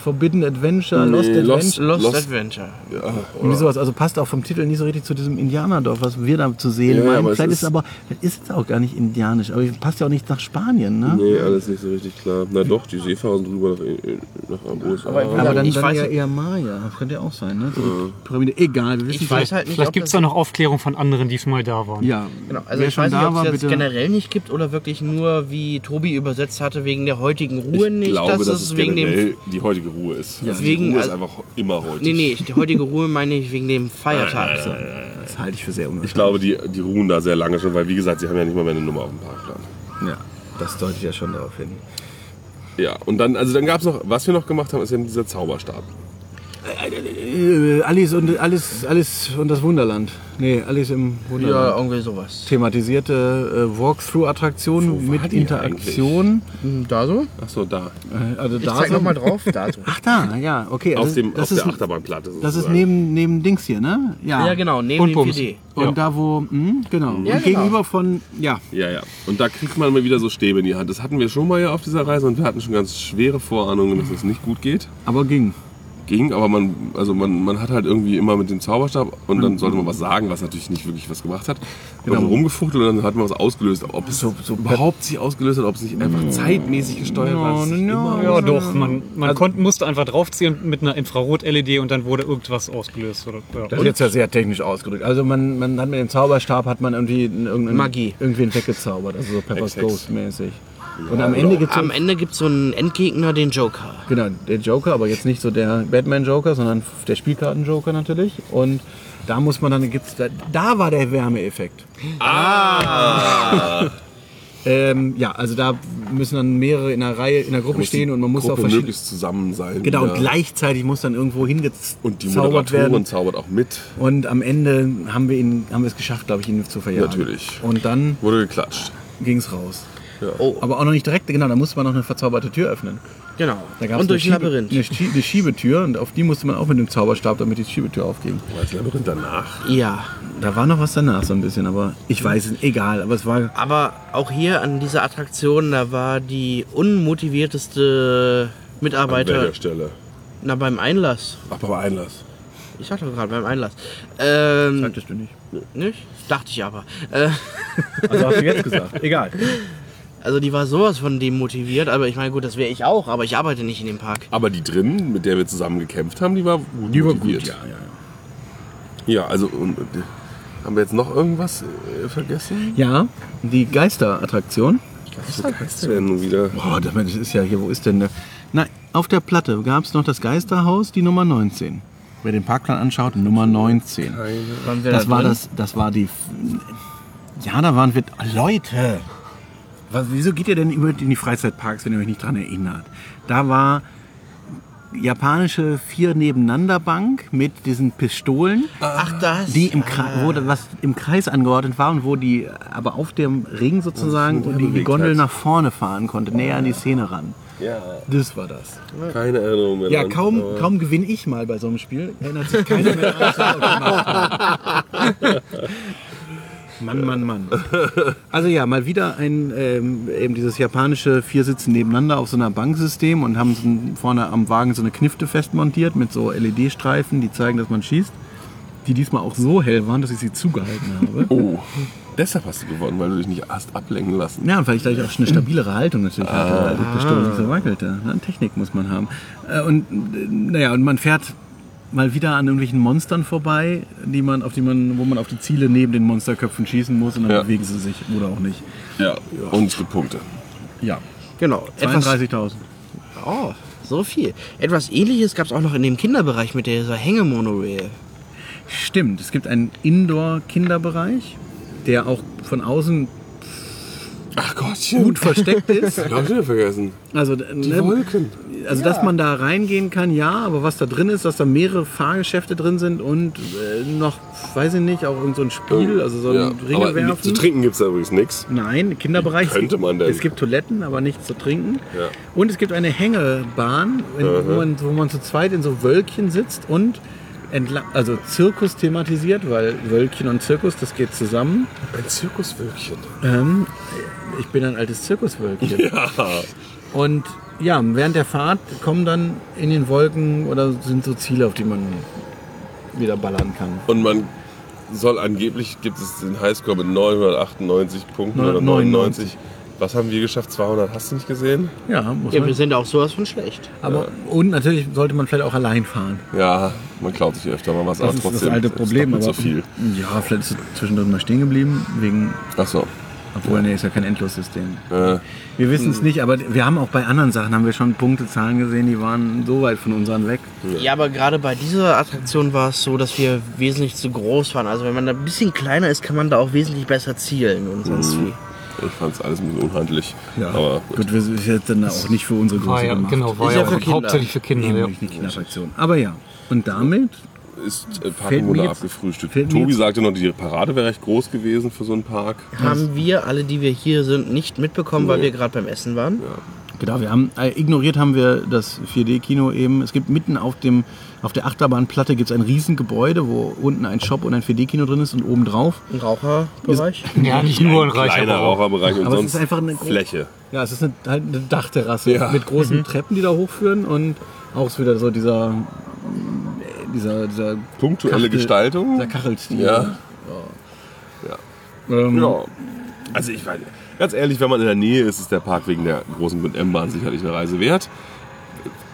Speaker 3: Forbidden Adventure,
Speaker 1: Nee,
Speaker 3: Lost Adventure.
Speaker 1: Lost-
Speaker 4: Lost,
Speaker 1: Lost-
Speaker 4: Adventure.
Speaker 1: ja,
Speaker 3: Irgendwie sowas. Also passt auch vom Titel nicht so richtig zu diesem Indianerdorf, was wir da zu sehen
Speaker 1: Ja,
Speaker 3: meinen.
Speaker 1: aber
Speaker 3: Vielleicht ist
Speaker 1: ist-
Speaker 3: es aber, ist es auch gar nicht indianisch, aber passt ja auch nicht nach Spanien, ne?
Speaker 1: Nee, alles nicht so richtig klar. Na doch, die Seefahrer sind drüber nach, nach am USA.
Speaker 4: Aber-
Speaker 3: Aber dann,
Speaker 4: Ich
Speaker 3: dann
Speaker 4: weiß
Speaker 3: eher,
Speaker 4: nicht-
Speaker 3: eher Maya. Das könnte ja auch sein, ne? So die Pyramide. Egal, wir wissen
Speaker 4: Ich weiß halt nicht,
Speaker 2: Vielleicht
Speaker 4: ob
Speaker 2: gibt es da noch Aufklärung von anderen, die schon mal da waren.
Speaker 3: Ja,
Speaker 4: genau, also
Speaker 3: wer
Speaker 4: ich
Speaker 3: schon
Speaker 4: weiß nicht,
Speaker 3: da
Speaker 4: ob
Speaker 3: war,
Speaker 4: es jetzt generell nicht gibt oder wirklich nur, wie Tobi übersetzt hatte, wegen der heutigen Ruhe
Speaker 1: ich
Speaker 4: nicht,
Speaker 1: glaube,
Speaker 4: dass
Speaker 1: dass
Speaker 4: es wegen dem
Speaker 1: generell die heutige Ruhe ist.
Speaker 3: Ja.
Speaker 1: Also
Speaker 4: Wegen-
Speaker 1: die Ruhe ist
Speaker 4: also-
Speaker 1: einfach immer heute.
Speaker 4: Nee, nee, die heutige Ruhe meine ich wegen dem Feiertag.
Speaker 3: Das halte ich für sehr unwahrscheinlich.
Speaker 1: Ich glaube, die, die ruhen da sehr lange schon, weil wie gesagt, sie haben ja nicht mal mehr eine Nummer auf dem Parkplan.
Speaker 3: Ja, das deutet ja schon darauf hin.
Speaker 1: Ja, und dann, also dann gab es noch, was wir noch gemacht haben, ist eben dieser Zauberstab.
Speaker 3: Äh, Alice und Alice, Alice und das Wunderland. Nee, Alice im
Speaker 4: Ja,
Speaker 3: Wunderland.
Speaker 4: irgendwie sowas.
Speaker 3: Thematisierte äh, Walkthrough-Attraktion
Speaker 1: Wo war
Speaker 3: mit
Speaker 1: die
Speaker 3: Interaktion.
Speaker 4: Hm, Da so?
Speaker 1: Ach so, da.
Speaker 3: Äh, also
Speaker 4: Ich
Speaker 3: da
Speaker 4: zeig
Speaker 3: so-
Speaker 4: nochmal drauf. Da so.
Speaker 3: Ach da, ja, okay.
Speaker 1: Auf,
Speaker 3: also
Speaker 1: dem,
Speaker 3: das
Speaker 1: auf
Speaker 3: ist,
Speaker 1: der Achterbahnplatte.
Speaker 3: Das ist
Speaker 1: sozusagen.
Speaker 3: neben, neben Dings hier, ne? Ja,
Speaker 4: Ja, genau, neben
Speaker 2: Und
Speaker 4: dem
Speaker 2: Bums.
Speaker 4: PD.
Speaker 3: Und
Speaker 2: Ja.
Speaker 3: da, wo, hm, genau.
Speaker 4: Ja,
Speaker 3: und
Speaker 4: genau.
Speaker 3: gegenüber von, ja,
Speaker 1: Ja, ja. Und da kriegt man mal wieder so Stäbe in die Hand. Das hatten wir schon mal ja auf dieser Reise und wir hatten schon ganz schwere Vorahnungen, dass es nicht gut geht.
Speaker 3: aber ging.
Speaker 1: Ging, aber man, also man, man hat halt irgendwie immer mit dem Zauberstab und dann sollte man was sagen, was natürlich nicht wirklich was gemacht hat. Genau.
Speaker 3: Genau.
Speaker 1: rumgefuchtelt und dann hat man was ausgelöst. Ob es
Speaker 3: So- so
Speaker 1: überhaupt sich ausgelöst hat, ob es nicht einfach zeitmäßig gesteuert war. das ist
Speaker 3: no, no.
Speaker 1: immer-
Speaker 2: Ja, doch. Man, man konnte, musste einfach draufziehen mit einer Infrarot-LED und dann wurde irgendwas ausgelöst. Oder, ja.
Speaker 3: Das ist jetzt ja sehr technisch ausgedrückt. Also man, man hat mit dem Zauberstab hat man irgendwie irgendeinen,
Speaker 4: Magie.
Speaker 3: irgendwen weggezaubert, also so Pepper's
Speaker 1: Hex, Hex.
Speaker 3: Ghost mäßig. Und am Ende gibt's so,
Speaker 4: Am Ende gibt es so einen Endgegner, den Joker.
Speaker 3: genau, der Joker, aber jetzt nicht so der Batman-Joker, sondern der Spielkarten-Joker natürlich. Und da muss man dann, gibt's, da, da war der Wärmeeffekt. Ah! ähm, ja, also da müssen dann mehrere in einer Reihe, in einer Gruppe stehen und man muss
Speaker 1: Gruppe
Speaker 3: auch verschiedene...
Speaker 1: möglichst zusammen sein.
Speaker 3: Genau, und
Speaker 1: wieder.
Speaker 3: gleichzeitig muss dann irgendwo hingezaubert
Speaker 1: Und die
Speaker 3: werden.
Speaker 1: Moderatorin zaubert auch mit.
Speaker 3: Und am Ende haben wir, ihn, haben wir es geschafft, glaube ich, ihn zu verjagen.
Speaker 1: Natürlich.
Speaker 3: Und dann
Speaker 1: Wurde geklatscht.
Speaker 3: ging es raus.
Speaker 4: Oh,
Speaker 3: Aber auch noch nicht direkt, genau, da musste man noch eine verzauberte Tür öffnen.
Speaker 4: genau.
Speaker 3: Da gab's
Speaker 4: Und durch ein Labyrinth.
Speaker 3: Eine, Schie- eine Schiebetür und auf die musste man auch mit dem Zauberstab, damit die Schiebetür aufging.
Speaker 1: War das Labyrinth danach?
Speaker 4: Ja.
Speaker 3: Da war noch was danach so ein bisschen, aber ich weiß es, egal, aber es war
Speaker 4: Aber auch hier an dieser Attraktion, da war die unmotivierteste
Speaker 1: An
Speaker 4: Mitarbeiter
Speaker 1: welcher Stelle?
Speaker 4: na, beim Einlass.
Speaker 1: Ach, beim Einlass.
Speaker 4: Ich sagte doch gerade beim Einlass. Ähm,
Speaker 3: sagtest du nicht.
Speaker 4: nicht? Dachte ich aber. Äh,
Speaker 3: Also hast du jetzt gesagt. Egal.
Speaker 4: Also die war sowas von demotiviert, aber ich meine, gut, das wäre ich auch, aber ich arbeite nicht in dem Park.
Speaker 1: Aber die drin, mit der wir zusammen gekämpft haben, die war gut
Speaker 3: Die war
Speaker 1: motiviert.
Speaker 3: gut, ja, ja, ja.
Speaker 1: Ja, also und, äh, haben wir jetzt noch irgendwas äh, vergessen?
Speaker 3: Ja, die Geisterattraktion.
Speaker 1: Nun wieder?
Speaker 3: Boah, das ist ja hier, wo ist denn der? Na, auf der Platte gab es noch das Geisterhaus, die Nummer 19. Wer den Parkplan anschaut, Nummer 19.
Speaker 4: Waren wir
Speaker 3: Das
Speaker 4: da
Speaker 3: war das, das war die. Ja, da waren wir. Leute! Was, wieso geht ihr denn über in die Freizeitparks, wenn ihr euch nicht dran erinnert? Da war japanische vier nebeneinander Bank mit diesen Pistolen,
Speaker 4: Ach, das.
Speaker 3: die im Kreis, wo was im Kreis angeordnet war und wo die aber auf dem Ring sozusagen
Speaker 1: und
Speaker 3: die, die Gondel nach vorne fahren konnte, näher an die Szene ran.
Speaker 1: Ja,
Speaker 3: Das war das.
Speaker 1: keine Erinnerung mehr.
Speaker 3: Ja,
Speaker 1: dran.
Speaker 3: kaum,
Speaker 1: Aber-
Speaker 3: kaum gewinne ich mal bei so einem Spiel. Erinnert sich keiner mehr daran, was wir gemacht haben. Mann, Mann, Mann. Also ja, mal wieder ein ähm, eben dieses japanische vier sitzen nebeneinander auf so einer Banksystem und haben so ein, vorne am Wagen so eine Knifte festmontiert mit so LED-Streifen, die zeigen, dass man schießt. Die diesmal auch so hell waren, dass ich sie zugehalten habe.
Speaker 1: Oh, deshalb hast du gewonnen, weil du dich nicht hast ablenken lassen.
Speaker 3: Ja, und weil ich dadurch auch eine stabilere Haltung natürlich hatte, weil die Pistole nicht so wackelte. Na, Technik muss man haben. Äh, Und äh, naja, und man fährt mal wieder an irgendwelchen Monstern vorbei, die man, auf die man, wo man auf die Ziele neben den Monsterköpfen schießen muss und dann
Speaker 1: Ja.
Speaker 3: bewegen sie sich oder auch nicht.
Speaker 1: Ja, und es gibt Punkte.
Speaker 3: Ja.
Speaker 4: Genau. Etwas,
Speaker 3: 32.000.
Speaker 4: oh, so viel. Etwas ähnliches gab es auch noch in dem Kinderbereich mit dieser Hängemonorail.
Speaker 3: Stimmt, es gibt einen Indoor-Kinderbereich, der auch von außen
Speaker 1: Ach Gottchen.
Speaker 3: gut versteckt ist.
Speaker 1: Hab ich wieder vergessen.
Speaker 3: Also,
Speaker 1: Die
Speaker 3: ne,
Speaker 1: Wolken.
Speaker 3: Also, dass man da reingehen kann, ja, aber was da drin ist, dass da mehrere Fahrgeschäfte drin sind und äh, noch, weiß ich nicht, auch irgend so ein Spiel, also so ein
Speaker 1: ja.
Speaker 3: Ringe
Speaker 1: aber
Speaker 3: werfen.
Speaker 1: Zu trinken gibt es da übrigens nichts.
Speaker 3: Nein, Kinderbereich.
Speaker 1: Wie könnte man denn?
Speaker 3: Es gibt Toiletten, aber nichts zu trinken.
Speaker 1: Ja.
Speaker 3: Und es gibt eine Hängebahn, in, wo, man, wo man zu zweit in so Wölkchen sitzt und entlang, also Zirkus thematisiert, weil Wölkchen und Zirkus, das geht zusammen.
Speaker 1: Ein Zirkuswölkchen.
Speaker 3: Ähm, ich bin ein altes Zirkuswölkchen.
Speaker 1: Ja.
Speaker 3: Und ja, während der Fahrt kommen dann in den Wolken oder sind so Ziele, auf die man wieder ballern kann.
Speaker 1: Und man soll angeblich, gibt es den Highscore mit 998 Punkten oder
Speaker 3: 99.
Speaker 1: 99. Was haben wir geschafft? 200? Hast du nicht gesehen?
Speaker 3: Ja, muss
Speaker 4: Ja,
Speaker 3: man.
Speaker 4: wir sind auch sowas von schlecht.
Speaker 3: Aber und natürlich sollte man vielleicht auch allein fahren.
Speaker 1: Ja, man klaut sich öfter mal was,
Speaker 3: Das
Speaker 1: aber
Speaker 3: ist
Speaker 1: trotzdem.
Speaker 3: das alte
Speaker 1: ist
Speaker 3: Problem. Aber
Speaker 1: so viel.
Speaker 3: Ja, vielleicht ist es zwischendurch mal stehen geblieben, wegen,
Speaker 1: Ach so.
Speaker 3: Obwohl nee, ist ja kein Endlossystem.
Speaker 1: Äh,
Speaker 3: Wir wissen es nicht, aber wir haben auch bei anderen Sachen haben wir schon Punktezahlen gesehen, die waren so weit von unseren weg.
Speaker 4: Ja, aber gerade bei dieser Attraktion war es so, dass wir wesentlich zu groß waren. Also wenn man da ein bisschen kleiner ist, kann man da auch wesentlich besser zielen und sonst wie.
Speaker 1: ich fand es alles ein bisschen unhandlich. Aber gut.
Speaker 3: gut, wir sind jetzt dann auch nicht für unsere
Speaker 2: War
Speaker 3: Größe
Speaker 2: ja,
Speaker 3: gemacht.
Speaker 2: genau, war
Speaker 4: Ist
Speaker 2: ja,
Speaker 4: ja für
Speaker 2: hauptsächlich für Kinder.
Speaker 3: Nee,
Speaker 2: Ja.
Speaker 3: eine Kinderaktion. Aber ja. Und damit
Speaker 1: Ist äh,
Speaker 3: mir
Speaker 1: wurde abgefrühstückt. Tobi sagte noch, die Parade wäre recht groß gewesen für so einen Park.
Speaker 4: Haben wir alle, die wir hier sind, nicht mitbekommen, weil wir gerade beim Essen waren.
Speaker 3: Genau, wir haben äh, ignoriert haben wir das 4D-Kino eben. Es gibt mitten auf dem auf der Achterbahnplatte gibt es ein Riesengebäude, wo unten ein Shop und ein 4D-Kino drin ist und oben drauf.
Speaker 4: Ein Raucherbereich.
Speaker 2: Ja, nicht nur ein reicher
Speaker 1: Kleiner. Raucherbereich und
Speaker 3: Aber es
Speaker 1: sonst
Speaker 3: ist einfach eine
Speaker 1: Fläche.
Speaker 3: Ja, es ist eine, halt eine Dachterrasse
Speaker 1: Ja.
Speaker 3: mit großen Treppen, die da hochführen und auch ist wieder so dieser dieser dieser
Speaker 1: Punktuelle
Speaker 3: Kachel-
Speaker 1: Gestaltung.
Speaker 3: dieser Kachelstil.
Speaker 1: Ja.
Speaker 3: Ähm,
Speaker 1: Ja. Also ich meine, ganz ehrlich, wenn man in der Nähe ist, ist der Park wegen der großen M-Bahn sicherlich eine Reise wert.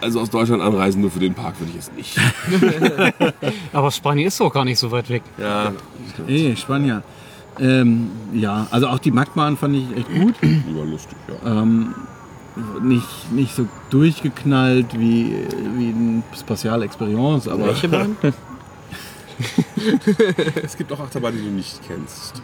Speaker 1: Also aus Deutschland anreisen nur für den Park würde ich es nicht.
Speaker 2: Aber Spanien ist doch gar nicht so weit weg.
Speaker 1: Ja,
Speaker 3: Eh, Spanier. Ähm, ja, also auch die Magmahn fand ich echt gut.
Speaker 1: lieber lustig, ja.
Speaker 3: Nicht, nicht so durchgeknallt wie, wie ein Spatial Experience, aber
Speaker 4: Welche Bahn?
Speaker 1: Es gibt auch Achterbahnen, die du nicht kennst.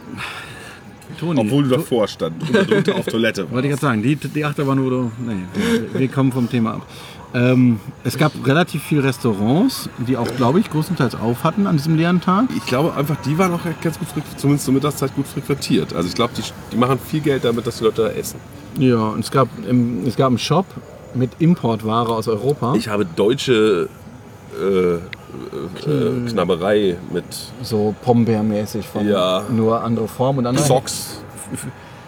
Speaker 3: Toni,
Speaker 1: Obwohl du davor stand und darunter auf Toilette
Speaker 3: Wollte ich gerade sagen, die, die Achterbahn wurde. Nee, wir kommen vom Thema ab. Ähm, es gab relativ viele Restaurants, die auch, glaube ich, größtenteils auf hatten an diesem leeren Tag.
Speaker 1: Ich glaube einfach, die waren auch ganz gut, zumindest zur Mittagszeit gut frequentiert. Also ich glaube, die, die machen viel Geld damit, dass die Leute da essen.
Speaker 3: Ja, und es gab, im, es gab einen Shop mit Importware aus Europa.
Speaker 1: Ich habe deutsche äh, äh, äh, Knabberei mit
Speaker 3: so Pombeermäßig von
Speaker 1: Ja.
Speaker 3: nur andere Form und andere.
Speaker 1: Socks,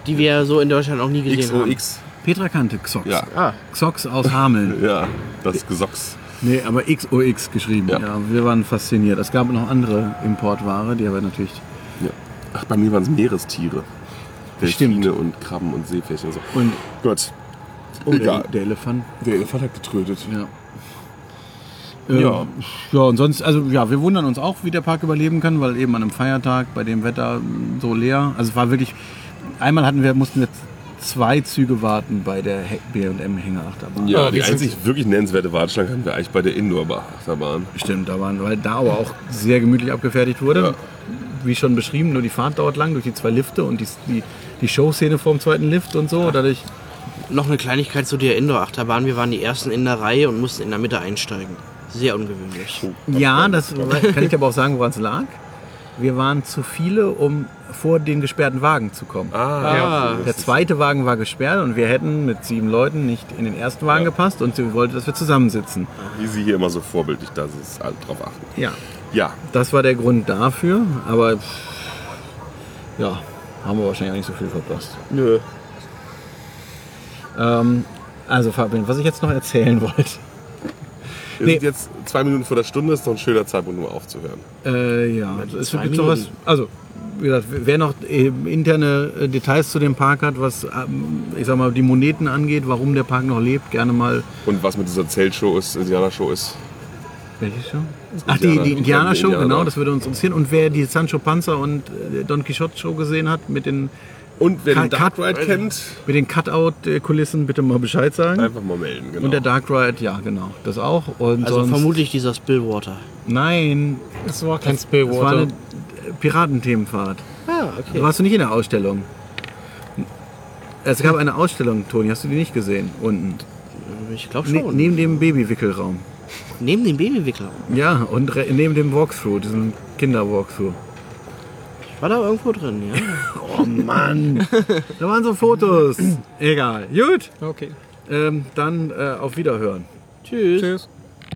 Speaker 4: Die wir so in Deutschland auch nie gesehen haben.
Speaker 3: Petra kannte Xox.
Speaker 1: Ja,
Speaker 4: Ah,
Speaker 3: Xox aus Hameln.
Speaker 1: ja, das Gesocks.
Speaker 3: Nee, aber XOX geschrieben. Ja.
Speaker 1: Ja.
Speaker 3: wir waren fasziniert. Es gab noch andere Importware, die aber natürlich.
Speaker 1: Ja. Ach, bei mir waren es Meerestiere.
Speaker 3: Stimmt.
Speaker 1: Delfine und Krabben und Seepferdchen und so.
Speaker 3: Und
Speaker 1: Gut.
Speaker 3: oh, der, der Elefant.
Speaker 1: Der Elefant hat getrötet.
Speaker 3: Ja. Ähm,
Speaker 1: Ja.
Speaker 3: ja, und sonst, also ja, wir wundern uns auch, wie der Park überleben kann, weil eben an einem Feiertag bei dem Wetter so leer. Also es war wirklich, einmal hatten wir, mussten wir zwei Züge warten bei der B&M Hängeachterbahn.
Speaker 1: Ja, die einzig wirklich nennenswerte Warteschlange hatten wir eigentlich bei der Indoor-Achterbahn.
Speaker 3: Stimmt, da waren, weil da aber auch sehr gemütlich abgefertigt wurde.
Speaker 1: Ja.
Speaker 3: Wie schon beschrieben, nur die Fahrt dauert lang durch die zwei Lifte und die, die, die Showszene vor dem zweiten Lift und so. Dadurch,
Speaker 4: noch eine Kleinigkeit zu der Indoor-Achterbahn. Wir waren die ersten in der Reihe und mussten in der Mitte einsteigen. Sehr ungewöhnlich.
Speaker 3: ja, das kann ich aber auch sagen, woran es lag. Wir waren zu viele, um vor den gesperrten Wagen zu kommen.
Speaker 4: Ah,
Speaker 3: Der zweite Wagen war gesperrt und wir hätten mit sieben Leuten nicht in den ersten Wagen
Speaker 1: Ja.
Speaker 3: gepasst und sie wollte, dass wir zusammensitzen.
Speaker 1: Wie sie hier immer so vorbildlich da ist, alle drauf achten.
Speaker 3: Ja,
Speaker 1: Ja,
Speaker 3: das war der Grund dafür, aber ja, haben wir wahrscheinlich auch nicht so viel verpasst.
Speaker 4: nö.
Speaker 3: Ähm, also Fabian, was ich jetzt noch erzählen wollte.
Speaker 1: Wir
Speaker 3: Nee.
Speaker 1: sind jetzt zwei Minuten vor der Stunde, ist noch ein schöner Zeitpunkt, um aufzuhören.
Speaker 3: Äh, ja, es gibt sowas.
Speaker 4: Minuten.
Speaker 3: Also, wie gesagt, wer noch äh, interne äh, Details zu dem Park hat, was, ähm, ich sag mal, die Moneten angeht, warum der Park noch lebt, gerne mal.
Speaker 1: Und was mit dieser Zeltshow ist, Indianer-Show ist.
Speaker 3: Welche Show? Ach, die, die
Speaker 1: Indianer-
Speaker 3: Indianer-Show,
Speaker 1: Indianer.
Speaker 3: genau, das würde uns interessieren. Und wer die Sancho Panza und äh, Don Quixote-Show gesehen hat, mit den,
Speaker 1: Und wer den Dark Ride kennt,
Speaker 3: mit den Cutout-Kulissen, bitte mal Bescheid sagen.
Speaker 1: einfach mal melden. Genau.
Speaker 3: Und der Dark Ride, ja, genau, das auch. Und
Speaker 4: Also
Speaker 3: sonst,
Speaker 4: vermutlich dieser Spillwater.
Speaker 3: Nein,
Speaker 2: Es war kein
Speaker 3: das war eine
Speaker 2: Spillwater.
Speaker 3: Piratenthemenfahrt.
Speaker 4: Ah, okay.
Speaker 3: Warst du nicht in der Ausstellung? Es gab eine Ausstellung, Toni, hast du die nicht gesehen? Unten.
Speaker 4: Ich glaube
Speaker 3: Ne,
Speaker 4: schon.
Speaker 3: neben dem Babywickelraum.
Speaker 4: Neben dem Babywickler.
Speaker 3: Ja, und neben dem Walkthrough, diesem Kinder-Walkthrough.
Speaker 4: War da irgendwo drin, ja.
Speaker 3: Oh Mann! da waren so Fotos. Egal. Gut,
Speaker 2: Okay.
Speaker 3: ähm, dann äh, auf Wiederhören.
Speaker 4: Tschüss.
Speaker 2: Tschüss.